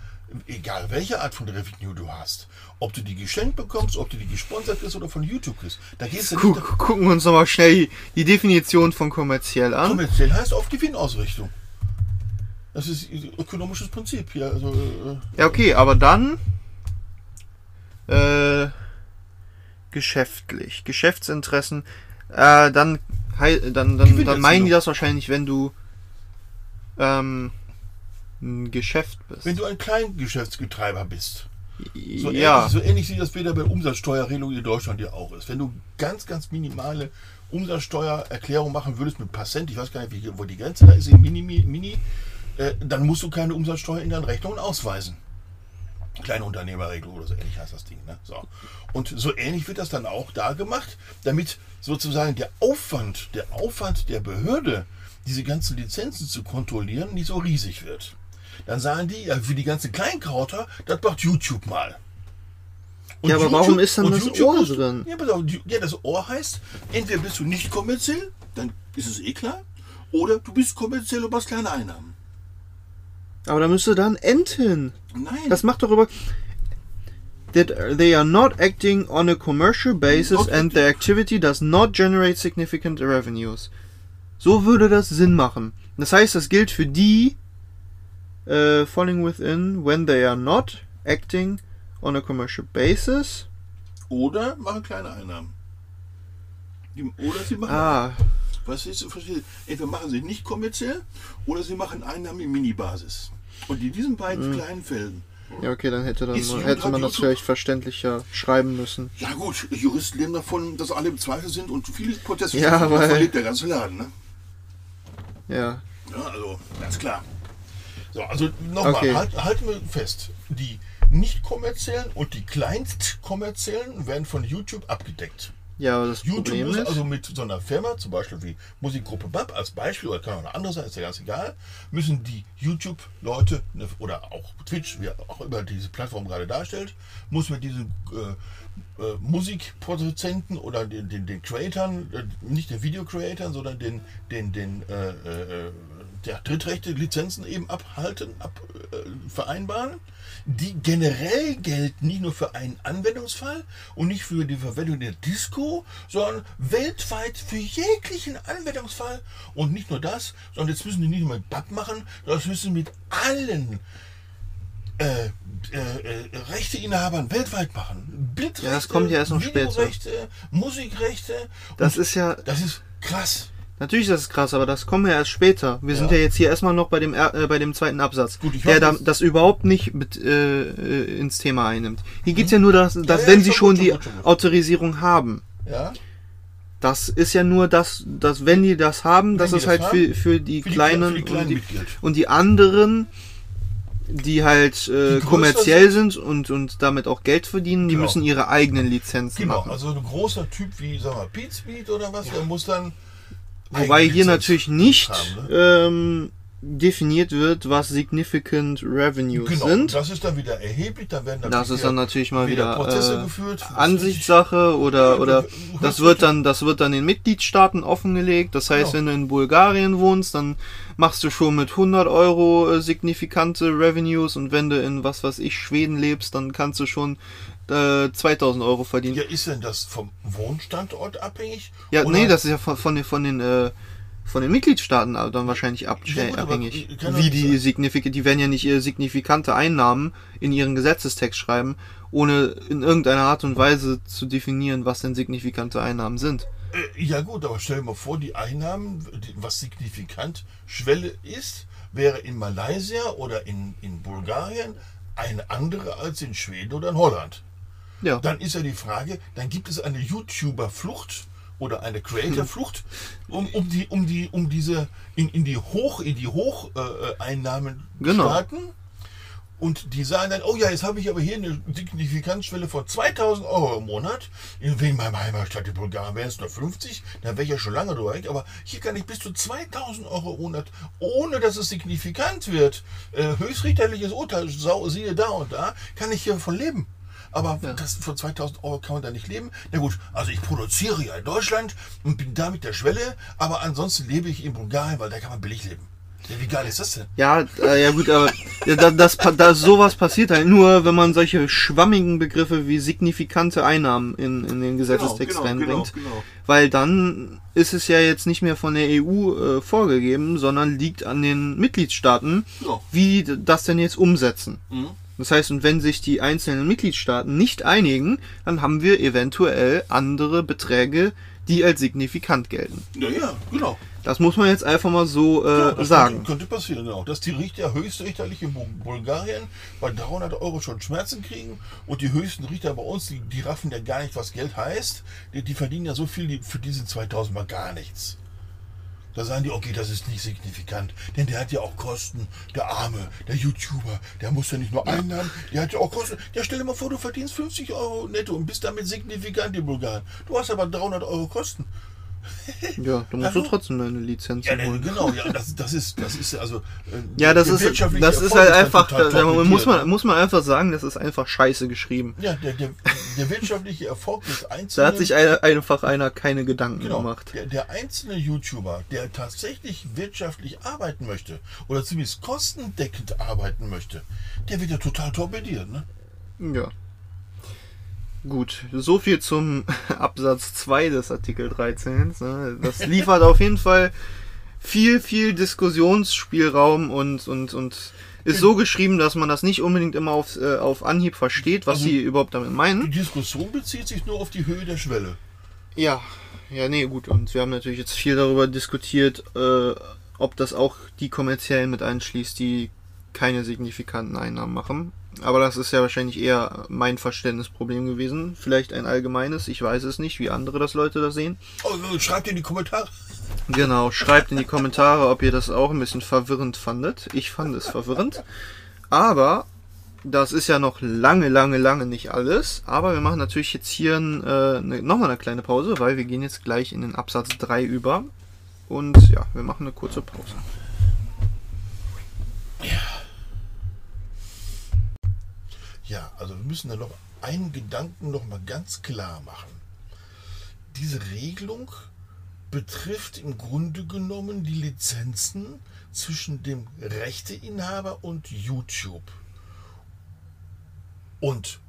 egal welche Art von Revenue du hast, ob du die geschenkt bekommst, ob du die gesponsert kriegst oder von YouTube kriegst, da geht es ja Gu nicht. gucken wir uns nochmal schnell die, die Definition von kommerziell an. Kommerziell heißt auf Gewinnausrichtung. Das ist ökonomisches Prinzip hier. Also, äh, Ja, okay, aber dann äh, geschäftlich, Geschäftsinteressen, äh, dann, dann, dann, dann meinen die das wahrscheinlich, wenn du ähm, ein Geschäft bist. wenn du ein Kleingeschäftsgetreiber bist. So, ja, ähnlich, so ähnlich wie das wieder bei Umsatzsteuerregelung in Deutschland ja auch ist. Wenn du ganz, ganz minimale Umsatzsteuererklärung machen würdest mit Passent, ich weiß gar nicht, wo die Grenze da ist, in Mini, Mini äh, dann musst du keine Umsatzsteuer in deinen Rechnungen ausweisen. Kleine Unternehmerregelung oder so ähnlich heißt das Ding. Ne? So. Und so ähnlich wird das dann auch da gemacht, damit sozusagen der Aufwand, der Aufwand der Behörde, diese ganzen Lizenzen zu kontrollieren, nicht so riesig wird. Dann sagen die, ja, für die ganzen Kleinkrauter, das macht YouTube mal. Und Ja, aber warum ist dann das Ohr ist- drin? Ja, pass auf, ja, das Ohr heißt, entweder bist du nicht kommerziell, dann ist es eh klar, oder du bist kommerziell und hast kleine Einnahmen. aber da müsste dann enden. Nein. Das macht doch über that they are not acting on a commercial basis Not and their activity does not generate significant revenues. So würde das Sinn machen. Das heißt, das gilt für die äh, falling within when they are not acting on a commercial basis. oder machen kleine Einnahmen. Die, oder sie machen, Ah, was ist, verstehst du? entweder machen sie nicht kommerziell, oder sie machen Einnahmen in Minibasis. Und in diesen beiden Hm. kleinen Fällen, ja okay, dann hätte, dann, YouTube- hätte man das vielleicht verständlicher schreiben müssen. ja gut, Juristen leben davon, dass alle im Zweifel sind und viele Proteste Ja, weil- verliert der ganze Laden. Ne? Ja, Ja, also ganz klar. So, also nochmal, Okay. halt, halten wir fest, die nicht kommerziellen und die kleinstkommerziellen werden von YouTube abgedeckt. ja, aber das YouTube Problem muss ist, also mit so einer Firma, zum Beispiel wie Musikgruppe BAP als Beispiel, oder kann auch eine andere sein, ist ja ganz egal, müssen die YouTube-Leute ne, oder auch Twitch, wie auch immer diese Plattform gerade darstellt, muss mit diesen äh, äh, Musikproduzenten oder den, den, den Creatoren, äh, nicht den Video-Creatoren, sondern den, den, den äh, äh, der Drittrechte Lizenzen eben abhalten, ab, äh, vereinbaren, die generell gelten nicht nur für einen Anwendungsfall und nicht für die Verwendung der Disco, sondern weltweit für jeglichen Anwendungsfall. Und nicht nur das, sondern jetzt müssen die nicht nur mit BAP machen, sondern das müssen mit allen äh, äh, Rechteinhabern weltweit machen. Bildrechte, Ja, das kommt ja erst noch später. Videorechte, Musikrechte. das ist ja, das ist krass. Natürlich ist das krass, aber das kommen wir erst später. Wir sind Ja. ja jetzt hier erstmal noch bei dem äh, bei dem zweiten Absatz, Gut, ich der da, das- überhaupt nicht mit äh, äh, ins Thema einnimmt. Hier geht's ja nur, dass, dass ja, wenn sie schon schon die schon. Autorisierung haben, Ja. das ist ja nur das, dass wenn die das haben, dass die es das halt für, haben, für die für die kleinen, Kle- für die Kleinen und, die, und die anderen, die halt äh, größer kommerziell sind und, und damit auch Geld verdienen, die Genau. müssen ihre eigenen Lizenzen Genau, machen. also ein großer Typ wie, sag mal, Pete Speed oder was, der muss dann. Wobei hier natürlich nicht haben, ne? ähm, definiert wird, was significant revenues Genau, sind. das ist dann wieder erheblich, da werden Das natürlich ist dann natürlich mal wieder, Prozesse äh, geführt. Ansichtssache oder oder das wird dann das wird dann den Mitgliedstaaten offengelegt. Das heißt, Genau. wenn du in Bulgarien wohnst, dann machst du schon mit 100 Euro äh, signifikante Revenues und wenn du in was weiß ich Schweden lebst, dann kannst du schon äh, 2000 Euro verdienen. Ja, ist denn das vom Wohnstandort abhängig? Ja, Oder- nee, das ist ja von, von den von den äh, von den Mitgliedstaaten aber dann wahrscheinlich ab, Ja, äh, gut, aber abhängig. Wie die signifikant, die werden ja nicht äh, signifikante Einnahmen in ihren Gesetzestext schreiben, ohne in irgendeiner Art und Weise zu definieren, was denn signifikante Einnahmen sind. Äh, Ja gut, aber stell dir mal vor, die Einnahmen, was signifikant Schwelle ist, wäre in Malaysia oder in, in Bulgarien eine andere als in Schweden oder in Holland. Ja. Dann ist ja die Frage, dann gibt es eine YouTuber-Flucht oder eine Creator-Flucht, um, um die, um die, um diese in, in die Hoch, in die Hocheinnahmen Genau. starten. Und die sagen dann, oh ja, jetzt habe ich aber hier eine Signifikanzschwelle von 2000 Euro im Monat. In meinem Heimatstadt in Bulgarien wären es nur 50, dann wäre ich ja schon lange durch. Aber hier kann ich bis zu 2000 Euro im Monat, ohne dass es signifikant wird, äh, höchstrichterliches Urteil, siehe da und da, kann ich hiervon leben. Aber das, von 2000 Euro kann man da nicht leben. Na gut, also ich produziere ja in Deutschland und bin da mit der Schwelle, aber ansonsten lebe ich in Bulgarien, weil da kann man billig leben. Ja, wie geil ist das denn? Ja, äh, ja gut, aber ja, da, das, pa- da, sowas passiert halt nur, wenn man solche schwammigen Begriffe wie signifikante Einnahmen in, in den Gesetzestext Genau, genau, reinbringt. genau, genau. Weil dann ist es ja jetzt nicht mehr von der EU äh, vorgegeben, sondern liegt an den Mitgliedstaaten, Ja. wie das denn jetzt umsetzen. Mhm. Das heißt, und wenn sich die einzelnen Mitgliedstaaten nicht einigen, dann haben wir eventuell andere Beträge, die als signifikant gelten. Ja, ja, genau. Das muss man jetzt einfach mal so äh, Ja, das sagen. Könnte, könnte passieren, genau. Dass die Richter höchstrichterlich in Bu- Bulgarien bei 300 Euro schon Schmerzen kriegen und die höchsten Richter bei uns, die, die raffen ja gar nicht, was Geld heißt. Die, die verdienen ja so viel, die, für diese 2000 mal gar nichts. Da sagen die, okay, das ist nicht signifikant, denn der hat ja auch Kosten. Der Arme, der YouTuber, der muss ja nicht nur Einnahmen, der hat ja auch Kosten. Ja, stell dir mal vor, du verdienst 50 Euro netto und bist damit signifikant in Bulgarien. Du hast aber 300 Euro Kosten. Ja, du musst Also- du trotzdem deine Lizenz Ja, holen. genau, ja, das, das ist, das ist also. äh, Ja, das ist, das ist halt einfach, da, da muss man, muss man einfach sagen, das ist einfach scheiße geschrieben. Ja, der, der, der wirtschaftliche Erfolg des Da Einzelnen. hat sich ein- einfach einer keine Gedanken genau, gemacht. der, der einzelne YouTuber, der tatsächlich wirtschaftlich arbeiten möchte oder zumindest kostendeckend arbeiten möchte, der wird ja total torpediert, ne? Ja. Gut, so viel zum Absatz 2 des Artikel 13. ne? Das liefert auf jeden Fall viel, viel Diskussionsspielraum und, und, und ist so geschrieben, dass man das nicht unbedingt immer auf, äh, auf Anhieb versteht, was Also- sie überhaupt damit Die meinen. Diskussion bezieht sich nur auf die Höhe der Schwelle. Ja, ja, nee, gut. Und wir haben natürlich jetzt viel darüber diskutiert, äh, ob das auch die kommerziellen mit einschließt, die keine signifikanten Einnahmen machen. Aber das ist ja wahrscheinlich eher mein Verständnisproblem gewesen. Vielleicht ein allgemeines, ich weiß es nicht, wie andere das Leute das sehen. Oh, schreibt in die Kommentare. Genau, schreibt in die Kommentare, ob ihr das auch ein bisschen verwirrend fandet. Ich fand es verwirrend. Aber das ist ja noch lange, lange, lange nicht alles. Aber wir machen natürlich jetzt hier ein, äh, ne, nochmal eine kleine Pause, weil wir gehen jetzt gleich in den Absatz 3 über. Und ja, wir machen eine kurze Pause. Ja, also wir müssen da noch einen Gedanken noch mal ganz klar machen. Diese Regelung betrifft im Grunde genommen die Lizenzen zwischen dem Rechteinhaber und YouTube. Und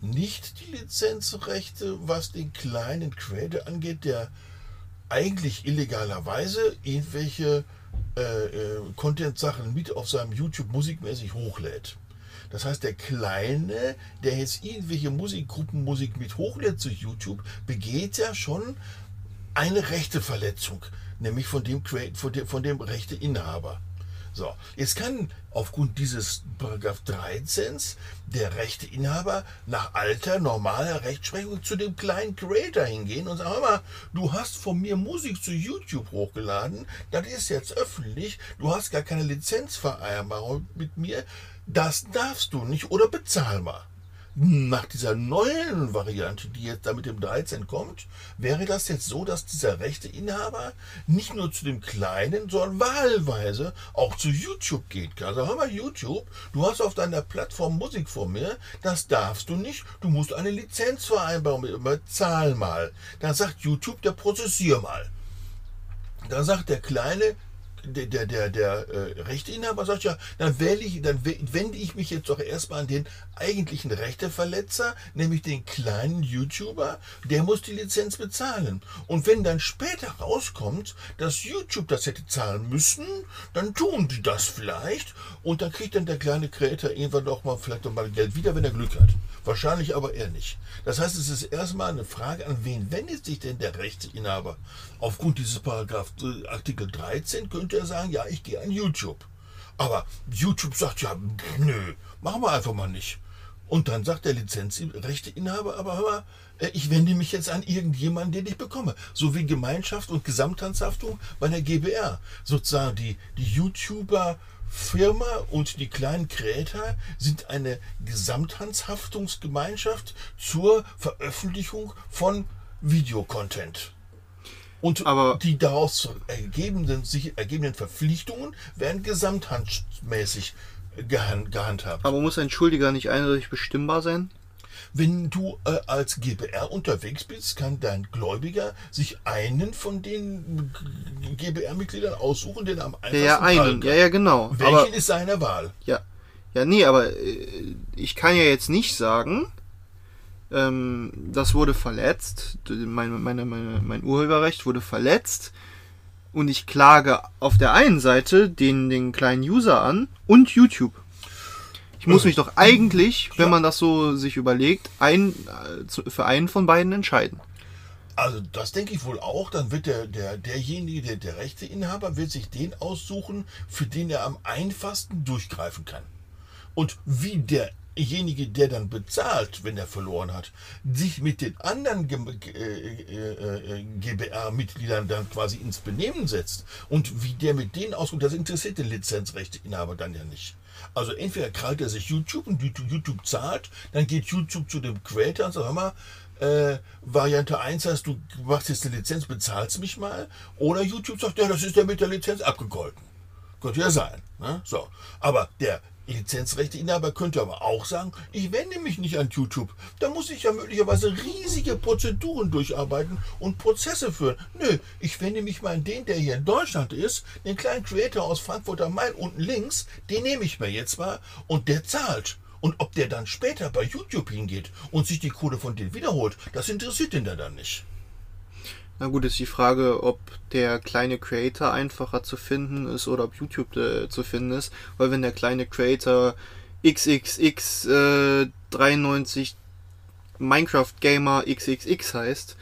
nicht die Lizenzrechte, was den kleinen Creator angeht, der eigentlich illegalerweise irgendwelche äh, äh, Content-Sachen mit auf seinem YouTube musikmäßig hochlädt. Das heißt, der Kleine, der jetzt irgendwelche Musikgruppenmusik mit hochlädt zu YouTube, begeht ja schon eine Rechteverletzung, nämlich von dem, von dem, von dem Rechteinhaber. So, jetzt kann aufgrund dieses Paragraph 13 der Rechteinhaber nach alter, normaler Rechtsprechung zu dem kleinen Creator hingehen und sagen, mal, du hast von mir Musik zu YouTube hochgeladen, das ist jetzt öffentlich, du hast gar keine Lizenzvereinbarung mit mir, das darfst du nicht oder bezahl mal. nach dieser neuen Variante, die jetzt da mit dem 13 kommt, wäre das jetzt so, dass dieser Rechteinhaber nicht nur zu dem kleinen, sondern wahlweise auch zu YouTube geht. Also hör mal, YouTube, du hast auf deiner Plattform Musik von mir, das darfst du nicht, du musst eine Lizenzvereinbarung mit, bezahl mal. Dann sagt YouTube, der prozessier mal. Dann sagt der kleine, der, der, der, der äh, Rechteinhaber sagt ja, dann wähle ich, dann wende ich mich jetzt doch erstmal an den eigentlichen Rechteverletzer, nämlich den kleinen YouTuber, der muss die Lizenz bezahlen. Und wenn dann später rauskommt, dass YouTube das hätte zahlen müssen, dann tun die das vielleicht und dann kriegt dann der kleine Creator irgendwann doch mal vielleicht noch mal Geld wieder, wenn er Glück hat. Wahrscheinlich aber eher nicht. Das heißt, es ist erstmal eine Frage, an wen wendet sich denn der Rechteinhaber? Aufgrund dieses Paragraph äh, Artikel 13 könnte er sagen, ja, ich gehe an YouTube. Aber YouTube sagt ja, nö, machen wir einfach mal nicht. Und dann sagt der Lizenzrechteinhaber, aber hör mal, äh, ich wende mich jetzt an irgendjemanden, den ich bekomme. So wie Gemeinschaft und Gesamthanshaftung bei der GBR. Sozusagen die, die YouTuber Firma und die kleinen Creator sind eine Gesamthanshaftungsgemeinschaft zur Veröffentlichung von Videocontent. Und Aber die daraus ergebenden, sich ergebenden Verpflichtungen werden gesamthandmäßig gehandhabt. Aber muss ein Schuldiger nicht eindeutig bestimmbar sein? Wenn du äh, als GBR unterwegs bist, kann dein Gläubiger sich einen von den GBR-Mitgliedern aussuchen, den er am einfachsten Ja, ja einen. Ja, ja, genau. Welchen aber, ist seine Wahl? Ja. Ja, nee, aber äh, ich kann ja jetzt nicht sagen, ähm, das wurde verletzt, mein, meine, meine, mein Urheberrecht wurde verletzt und ich klage auf der einen Seite den, den kleinen User an und YouTube. Ich muss mich doch eigentlich, wenn man das so sich überlegt, ein, äh, für einen von beiden entscheiden. Also das denke ich wohl auch. Dann wird der, der, derjenige, der, der Rechteinhaber, wird sich den aussuchen, für den er am einfachsten durchgreifen kann. Und wie derjenige, der dann bezahlt, wenn er verloren hat, sich mit den anderen GBR-Mitgliedern dann quasi ins Benehmen setzt und wie der mit denen auskommt, das interessiert den Lizenzrechteinhaber dann ja nicht. Also entweder krallt er sich YouTube und YouTube zahlt, dann geht YouTube zu dem Creator und sagt, hör mal, äh, Variante 1 heißt, du machst jetzt eine Lizenz, bezahlst mich mal. Oder YouTube sagt, ja, das ist ja mit der Lizenz abgegolten. Könnte ja sein. Ne? So. Aber der Lizenzrechteinhaber könnte aber auch sagen, ich wende mich nicht an YouTube. Da muss ich ja möglicherweise riesige Prozeduren durcharbeiten und Prozesse führen. Nö, ich wende mich mal an den, der hier in Deutschland ist, den kleinen Creator aus Frankfurt am Main unten links, den nehme ich mir jetzt mal und der zahlt. Und ob der dann später bei YouTube hingeht und sich die Kohle von denen wiederholt, das interessiert den dann nicht. Na gut, ist die Frage, ob der kleine Creator einfacher zu finden ist oder ob YouTube äh, zu finden ist. Weil wenn der kleine Creator XXX äh, 93 Minecraft Gamer XXX heißt,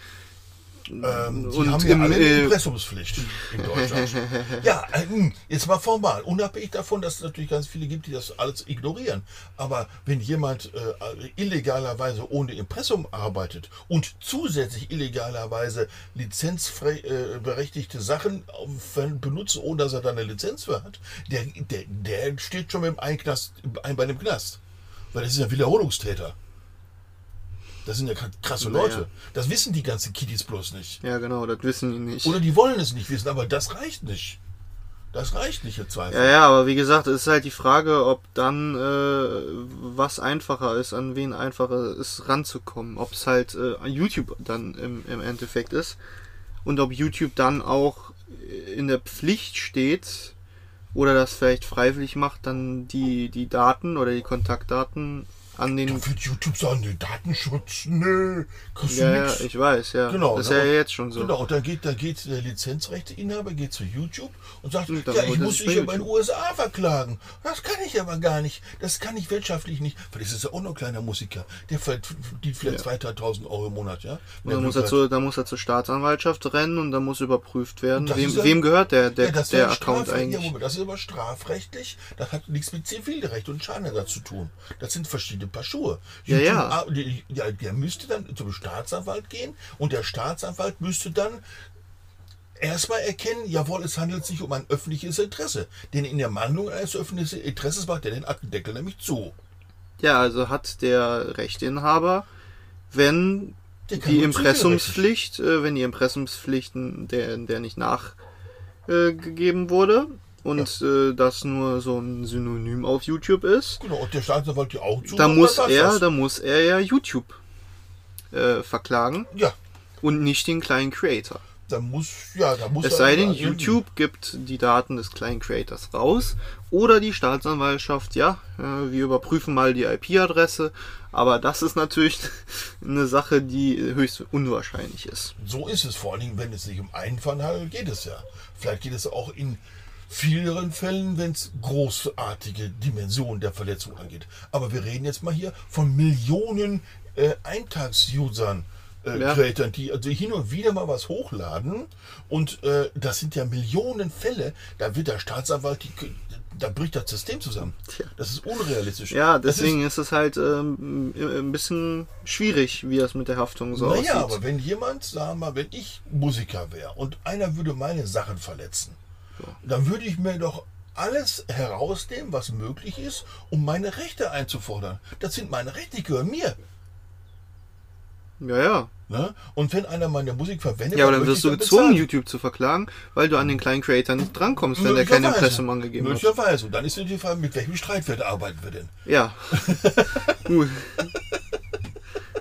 ähm, die haben ja alle äh, Impressumspflicht in Deutschland. ja, äh, hm, jetzt mal formal, unabhängig davon, dass es natürlich ganz viele gibt, die das alles ignorieren. Aber wenn jemand äh, illegalerweise ohne Impressum arbeitet und zusätzlich illegalerweise lizenzberechtigte äh, Sachen benutzt, ohne dass er da eine Lizenz für hat, der, der, der steht schon mit dem Einknast, ein bei dem Knast. Weil das ist ja Wiederholungstäter. Das sind ja krasse naja. Leute. Das wissen die ganzen Kiddies bloß nicht. Ja, genau, das wissen die nicht. Oder die wollen es nicht wissen, aber das reicht nicht. Das reicht nicht im Zweifel. Ja, ja, aber wie gesagt, es ist halt die Frage, ob dann äh, was einfacher ist, an wen einfacher ist ranzukommen. Ob es halt äh, YouTube dann im, im Endeffekt ist und ob YouTube dann auch in der Pflicht steht oder das vielleicht freiwillig macht, dann die, die Daten oder die Kontaktdaten an den. Da wird YouTube sagen, nee, Datenschutz, nee, kriegst ja, ja, ich weiß, ja. Genau. Das ist ja jetzt schon so. Genau, und dann geht, da geht der Lizenzrechteinhaber geht zu YouTube und sagt, und ja, ich muss mich ja bei den USA verklagen. Das kann ich aber gar nicht. Das kann ich wirtschaftlich nicht. Weil das ist ja auch noch ein kleiner Musiker. Der verdient vielleicht ja. 2.000 Euro im Monat, ja. Da muss, er zu, da muss er zur Staatsanwaltschaft rennen und da muss überprüft werden, wem, ja, wem gehört der, der, ja, der Account eigentlich. Ja, das ist aber strafrechtlich. Das hat nichts mit Zivilrecht und Schadenersatz zu tun. Das sind verschiedene ein Paar Schuhe. Ja, ja. Ah, der, müsste dann zum Staatsanwalt gehen und der Staatsanwalt müsste dann erstmal erkennen, jawohl, es handelt sich um ein öffentliches Interesse. Denn in der Mandung eines öffentlichen Interesses macht er den Aktendeckel nämlich zu. Ja, also hat der Rechteinhaber, wenn die Impressumspflicht, äh, wenn die Impressumspflichten der, der nicht nachgegeben äh, wurde und äh, das nur so ein Synonym auf YouTube ist, Genau, und der Staatsanwalt ja auch zu. da muss er, da muss er ja YouTube äh, verklagen Ja, und nicht den kleinen Creator. da muss, ja, da muss Es sei denn, irgendwie- YouTube gibt die Daten des kleinen Creators raus oder die Staatsanwaltschaft, ja, äh, wir überprüfen mal die IP-Adresse, aber das ist natürlich eine Sache, die höchst unwahrscheinlich ist. So ist es vor allen Dingen, wenn es sich um einen Fall handelt, geht es ja. Vielleicht geht es auch in vieleren Fällen, wenn es großartige Dimensionen der Verletzung angeht. Aber wir reden jetzt mal hier von Millionen äh, Eintags-Usern, äh, Ja. Creatern, die also hin und wieder mal was hochladen. Und äh, das sind ja Millionen Fälle. Da wird der Staatsanwalt, die, da bricht das System zusammen. Tja. Das ist unrealistisch. Ja, Das deswegen ist, es halt ähm, ein bisschen schwierig, wie das mit der Haftung so naja, aussieht. aber wenn jemand, sagen wir mal, wenn ich Musiker wäre und einer würde meine Sachen verletzen, dann würde ich mir doch alles herausnehmen, was möglich ist, um meine Rechte einzufordern. Das sind meine Rechte, die gehören mir. Ja, ja. Ne? Und wenn einer meine Musik verwendet, Ja, aber dann wirst du gezwungen. YouTube zu verklagen, weil du an den kleinen Creator nicht drankommst, wenn der kein Möglicherweise. Impressum angegeben hat. Möglicherweise. Und dann ist die Frage, mit welchem Streitwert arbeiten wir denn? Ja.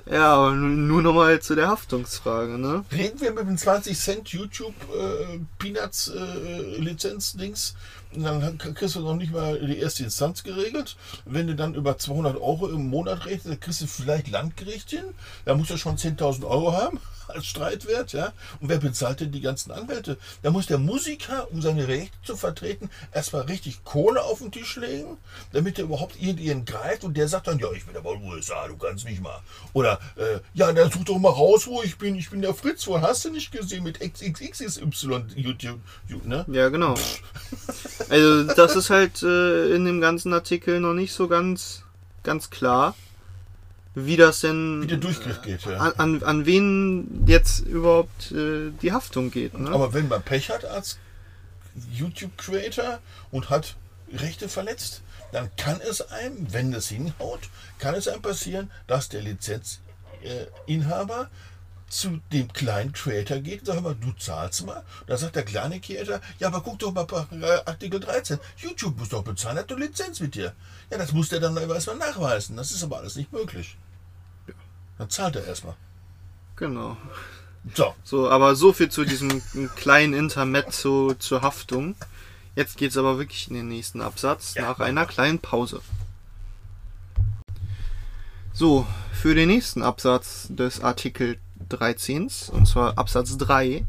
Ja, nur nochmal zu der Haftungsfrage, ne? Reden wir mit dem 20 Cent YouTube äh, Peanuts äh, Lizenz-Dings, dann kriegst du noch nicht mal die erste Instanz geregelt. Wenn du dann über 200 Euro im Monat rechnest, dann kriegst du vielleicht Landgericht hin. Da musst du schon 10.000 Euro haben Streitwert, ja. Und wer bezahlt denn die ganzen Anwälte? Da muss der Musiker, um seine Rechte zu vertreten, erstmal richtig Kohle auf den Tisch legen, damit er überhaupt irgendjemanden greift und der sagt dann, ja, ich bin aber in den USA, du kannst mich mal. Oder, äh, ja, dann such doch mal raus, wo ich bin. Ich bin der Fritz, wo hast du nicht gesehen mit XXXY YouTube, ne? Ja, genau. Also das ist halt äh, in dem ganzen Artikel noch nicht so ganz, ganz klar, wie das denn Wie der Durchgriff geht, ja. an, an, an wen jetzt überhaupt äh, die Haftung geht. Ne? Aber wenn man Pech hat als YouTube-Creator und hat Rechte verletzt, dann kann es einem, wenn es hinhaut, kann es einem passieren, dass der Lizenzinhaber zu dem kleinen Creator geht und sagt mal, du zahlst mal. Da sagt der kleine Creator, ja, aber guck doch mal bei Artikel 13. YouTube muss doch bezahlen, hat doch Lizenz mit dir. Ja, das muss der dann erstmal nachweisen. Das ist aber alles nicht möglich. Dann zahlt er erstmal. Genau. So, So, aber so viel zu diesem kleinen Intermezzo zur Haftung. Jetzt geht's aber wirklich in den nächsten Absatz Ja. nach einer kleinen Pause. So, für den nächsten Absatz des Artikel 13, und zwar Absatz 3,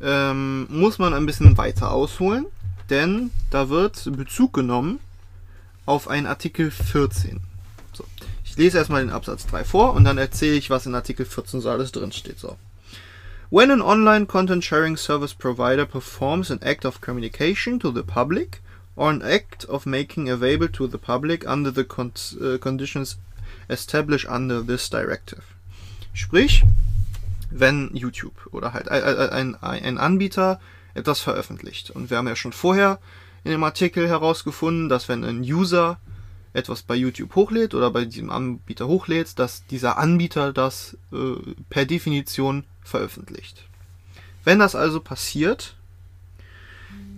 ähm, muss man ein bisschen weiter ausholen, denn da wird Bezug genommen auf einen Artikel 14. Ich lese erstmal den Absatz 3 vor und dann erzähle ich, was in Artikel 14 so alles drin steht. So. When an online content sharing service provider performs an act of communication to the public or an act of making available to the public under the con uh, conditions established under this directive. Sprich, wenn YouTube oder halt ein, ein Anbieter etwas veröffentlicht. Und wir haben ja schon vorher in dem Artikel herausgefunden, dass wenn ein User etwas bei YouTube hochlädt oder bei diesem Anbieter hochlädt, dass dieser Anbieter das äh, per Definition veröffentlicht. Wenn das also passiert,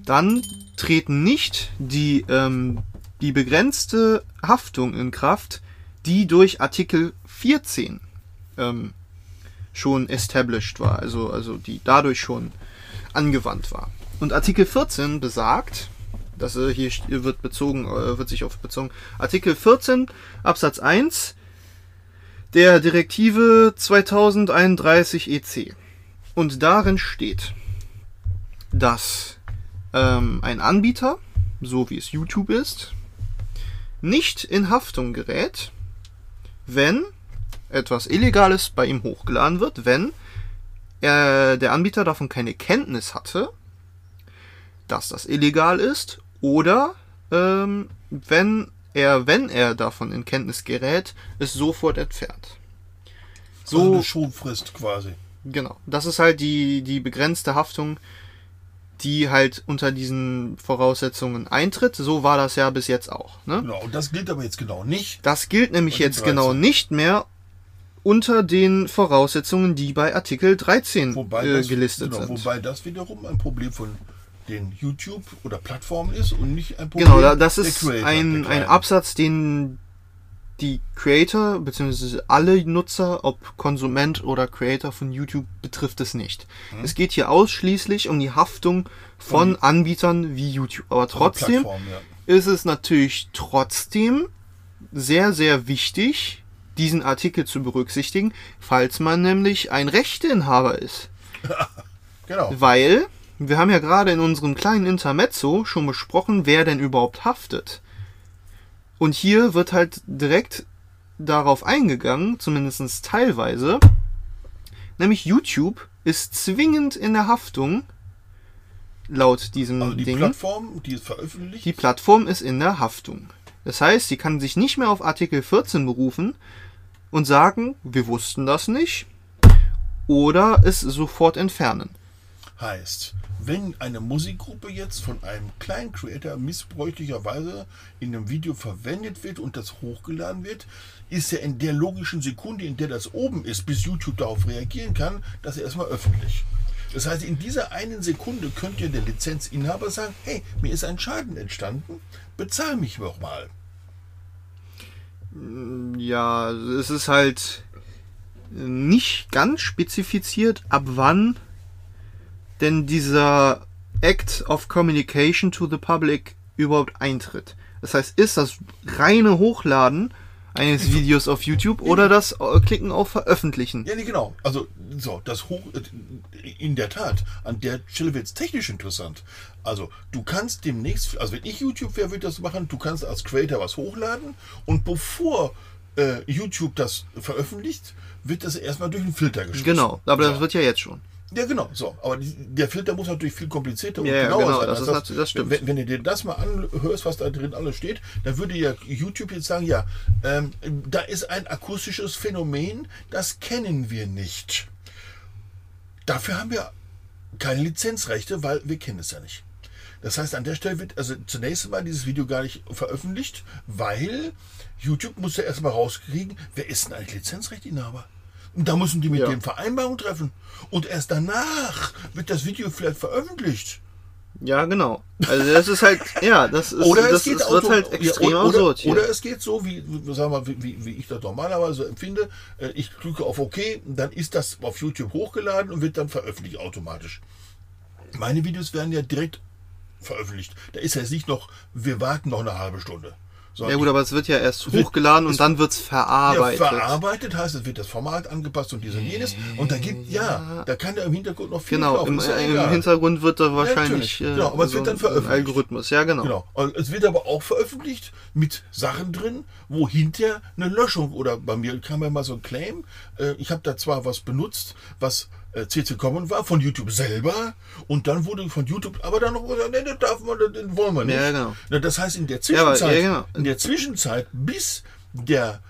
dann treten nicht die, ähm, die begrenzte Haftung in Kraft, die durch Artikel 14 ähm, schon established war, also, also die dadurch schon angewandt war. Und Artikel 14 besagt, das äh, hier wird bezogen, äh, wird sich auf bezogen, Artikel 14 Absatz 1 der Direktive 2031 EC. Und darin steht, dass ähm, ein Anbieter, so wie es YouTube ist, nicht in Haftung gerät, wenn etwas Illegales bei ihm hochgeladen wird, wenn er, der Anbieter davon keine Kenntnis hatte, dass das illegal ist, oder ähm, wenn er, wenn er davon in Kenntnis gerät, es sofort entfernt. so So, eine Schonfrist quasi. genau. Das ist halt die, die begrenzte Haftung, die halt unter diesen Voraussetzungen eintritt. So war das ja bis jetzt auch. Ne? Genau, und das gilt aber jetzt genau nicht. Das gilt nämlich jetzt genau 13. nicht mehr unter den Voraussetzungen, die bei Artikel 13 Wobei, äh, das, gelistet genau, sind. wobei das wiederum ein Problem von den YouTube oder Plattformen ist und nicht ein Problem Genau, da- das ist Creator, ein, ein. Absatz, den die Creator bzw. alle Nutzer, ob Konsument oder Creator von YouTube, betrifft es nicht. Mhm. Es geht hier ausschließlich um die Haftung von Anbietern wie YouTube. Aber trotzdem ja. ist es natürlich trotzdem sehr, sehr wichtig, diesen Artikel zu berücksichtigen, falls man nämlich ein Rechteinhaber ist. Genau. Weil wir haben ja gerade in unserem kleinen Intermezzo schon besprochen, wer denn überhaupt haftet. Und hier wird halt direkt darauf eingegangen, zumindest teilweise, nämlich YouTube ist zwingend in der Haftung, laut diesem Also die Ding. Plattform, die ist veröffentlicht, Die Plattform ist in der Haftung. Das heißt, sie kann sich nicht mehr auf Artikel 14 berufen und sagen, wir wussten das nicht oder es sofort entfernen. heißt, wenn eine Musikgruppe jetzt von einem kleinen Creator missbräuchlicherweise in einem Video verwendet wird und das hochgeladen wird, ist er in der logischen Sekunde, in der das oben ist, bis YouTube darauf reagieren kann, das erstmal öffentlich. Das heißt, in dieser einen Sekunde könnte der Lizenzinhaber sagen, hey, mir ist ein Schaden entstanden, bezahl mich doch mal. Ja, es ist halt nicht ganz spezifiziert, ab wann denn dieser Act of Communication to the Public überhaupt eintritt. Das heißt, ist das reine Hochladen eines Videos auf YouTube oder das äh, Klicken auf Veröffentlichen? Ja, nee, genau. Also, so, das hoch, in der Tat, an der Stelle wird es technisch interessant. Also, du kannst demnächst, also wenn ich YouTube wäre, würde ich das machen, du kannst als Creator was hochladen und bevor äh, YouTube das veröffentlicht, wird das erstmal durch einen Filter geschlossen. Genau, aber das wird ja jetzt schon. Ja, genau, so. Aber der Filter muss natürlich viel komplizierter und Ja, genauer genau, sein. das als ist nat- das stimmt. Wenn, wenn du dir das mal anhörst, was da drin alles steht, dann würde ja YouTube jetzt sagen, ja, ähm, da ist ein akustisches Phänomen, das kennen wir nicht. Dafür haben wir keine Lizenzrechte, weil wir kennen es ja nicht. Das heißt, an der Stelle wird also zunächst einmal dieses Video gar nicht veröffentlicht, weil YouTube muss ja erstmal rauskriegen, wer ist denn eigentlich Lizenzrechtinhaber? Und da müssen die mit Ja. dem Vereinbarung treffen. Und erst danach wird das Video vielleicht veröffentlicht. Ja, genau. Also das ist halt, ja, das ist, Oder das es wird halt extrem ja, absurd oder, hier. oder es geht so, wie, sagen wir, wie, wie, ich das normalerweise empfinde. Äh, Ich klicke auf OK, dann ist das auf YouTube hochgeladen und wird dann veröffentlicht automatisch. Meine Videos werden ja direkt veröffentlicht. Da ist ja nicht noch, wir warten noch eine halbe Stunde. Sondern ja gut, aber es wird ja erst hochgeladen und dann wird's ja, verarbeitet. verarbeitet heißt, es wird das Format angepasst und dies und jenes. Und da gibt, ja, da kann ja im Hintergrund noch viel Genau, im, ja im. Hintergrund wird da wahrscheinlich äh, Genau, aber es wird dann veröffentlicht. Algorithmus, ja genau. Genau. Und es wird aber auch veröffentlicht mit Sachen drin, wo hinterher eine Löschung oder bei mir kam ja mal so ein Claim. Äh, ich habe da zwar was benutzt, was CC Common war von YouTube selber und dann wurde von YouTube aber dann noch gesagt, nee, das darf man, das wollen wir nicht. Ja, genau. Na, das heißt in der Ja, aber- Zwischenzeit, ja, genau. in der Zwischenzeit, bis der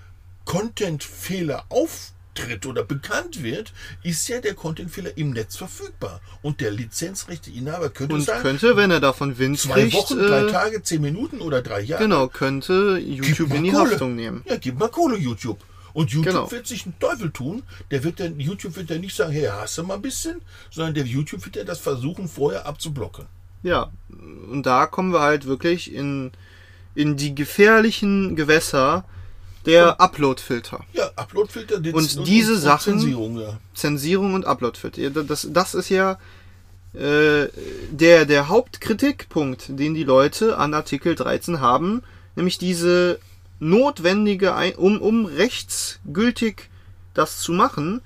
Content-Fehler auftritt oder bekannt wird, ist ja der Content-Fehler im Netz verfügbar und der Lizenzrechteinhaber könnte Und sagen, könnte, wenn er davon Wind zwei kriegt, Wochen, drei äh, Tage, zehn Minuten oder drei Jahre. genau, könnte YouTube in die Kohle. Haftung nehmen. Ja, gib mal Kohle, YouTube. Und YouTube Genau. wird sich einen Teufel tun. Der wird dann, YouTube wird dann nicht sagen, hey, hast du mal ein bisschen, sondern der YouTube wird ja das versuchen, vorher abzublocken. Ja, und da kommen wir halt wirklich in, in die gefährlichen Gewässer der Upload-Filter. Ja, Uploadfilter, Und diese Sachen- Zensierung, ja. Zensierung und Upload-Filter. Ja, Das, das ist ja äh, der, der Hauptkritikpunkt, den die Leute an Artikel 13 haben, nämlich diese notwendige, um, um rechtsgültig das zu machen,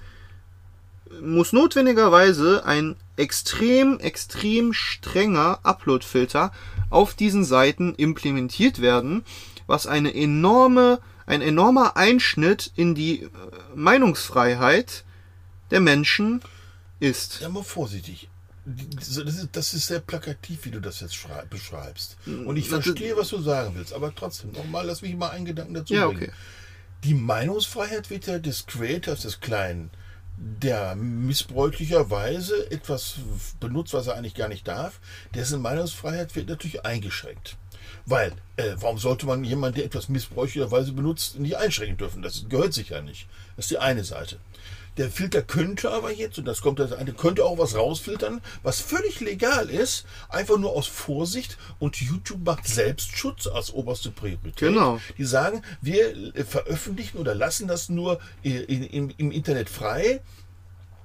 muss notwendigerweise ein extrem, extrem strenger Upload-Filter auf diesen Seiten implementiert werden, was eine enorme, ein enormer Einschnitt in die äh, Meinungsfreiheit der Menschen ist. Ja, mal vorsichtig. Das ist, das ist sehr plakativ, wie du das jetzt schrei- beschreibst. Und ich das- verstehe, was du sagen willst, aber trotzdem, nochmal, lass mich mal einen Gedanken dazu Ja, bringen. okay. Die Meinungsfreiheit wird ja des Creators, des kleinen der missbräuchlicherweise etwas benutzt, was er eigentlich gar nicht darf, dessen Meinungsfreiheit wird natürlich eingeschränkt. Weil, äh, warum sollte man jemanden, der etwas missbräuchlicherweise benutzt, nicht einschränken dürfen? Das gehört sich ja nicht. Das ist die eine Seite. Der Filter könnte aber jetzt, und das kommt das eine, könnte auch was rausfiltern, was völlig legal ist, einfach nur aus Vorsicht und YouTube macht Selbstschutz als oberste Priorität. Genau. Die sagen, wir äh, veröffentlichen oder lassen das nur in, im, im Internet frei,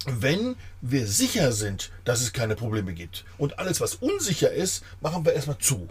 wenn wir sicher sind, dass es keine Probleme gibt. Und alles, was unsicher ist, machen wir erstmal zu.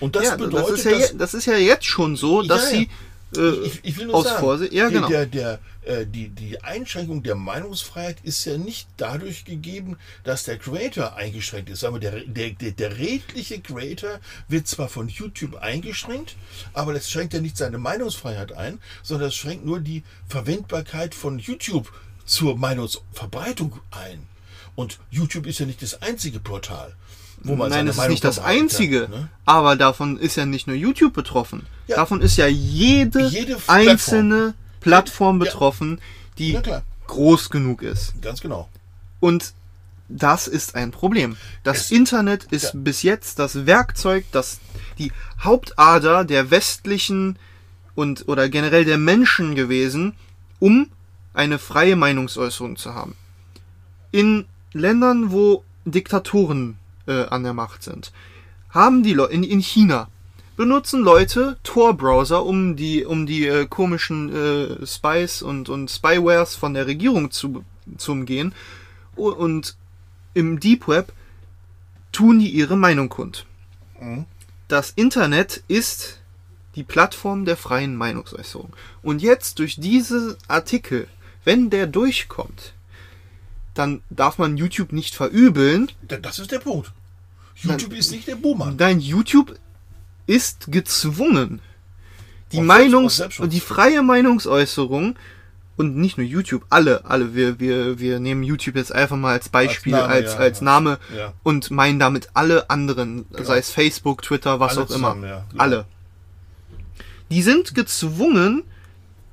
Und das ja, bedeutet, das, ist ja, das ist ja jetzt schon so, dass Ja, ja. sie äh, ich, ich will nur aus sagen, Vorsicht. Ja, genau. der, der, äh, die, die Einschränkung der Meinungsfreiheit ist ja nicht dadurch gegeben, dass der Creator eingeschränkt ist. Wir, der, der, der, der redliche Creator wird zwar von YouTube eingeschränkt, aber das schränkt ja nicht seine Meinungsfreiheit ein, sondern das schränkt nur die Verwendbarkeit von YouTube zur Meinungsverbreitung ein. Und YouTube ist ja nicht das einzige Portal, wo man Nein, das ist nicht das einzige. ne? Aber davon ist ja nicht nur YouTube betroffen. Ja. Davon ist ja jede, Jede einzelne Plattform Ja. betroffen, die groß genug ist. Ganz genau. Und das ist ein Problem. Das Es- Internet ist Ja. bis jetzt das Werkzeug, das die Hauptader der westlichen und oder generell der Menschen gewesen, um eine freie Meinungsäußerung zu haben. In Ländern, wo Diktatoren äh, an der Macht sind, haben die Leute in, in China benutzen Leute Tor-Browser, um die um die äh, komischen äh, Spies und und Spywares von der Regierung zu zu umgehen und im Deep Web tun die ihre Meinung kund. Mhm. Das Internet ist die Plattform der freien Meinungsäußerung. Und jetzt durch diese Artikel, wenn der durchkommt, dann darf man YouTube nicht verübeln. Da- Das ist der Punkt. YouTube ist nicht der Buhmann. Nein, YouTube ist gezwungen, die Aus Meinungs- Selbst- die freie Meinungsäußerung und nicht nur YouTube, alle, alle, wir, wir, wir nehmen YouTube jetzt einfach mal als Beispiel, als, Name, als, ja. Name Ja. und meinen damit alle anderen, sei es Facebook, Twitter, was Alle auch immer. zusammen, ja, genau. Alle. Die sind gezwungen,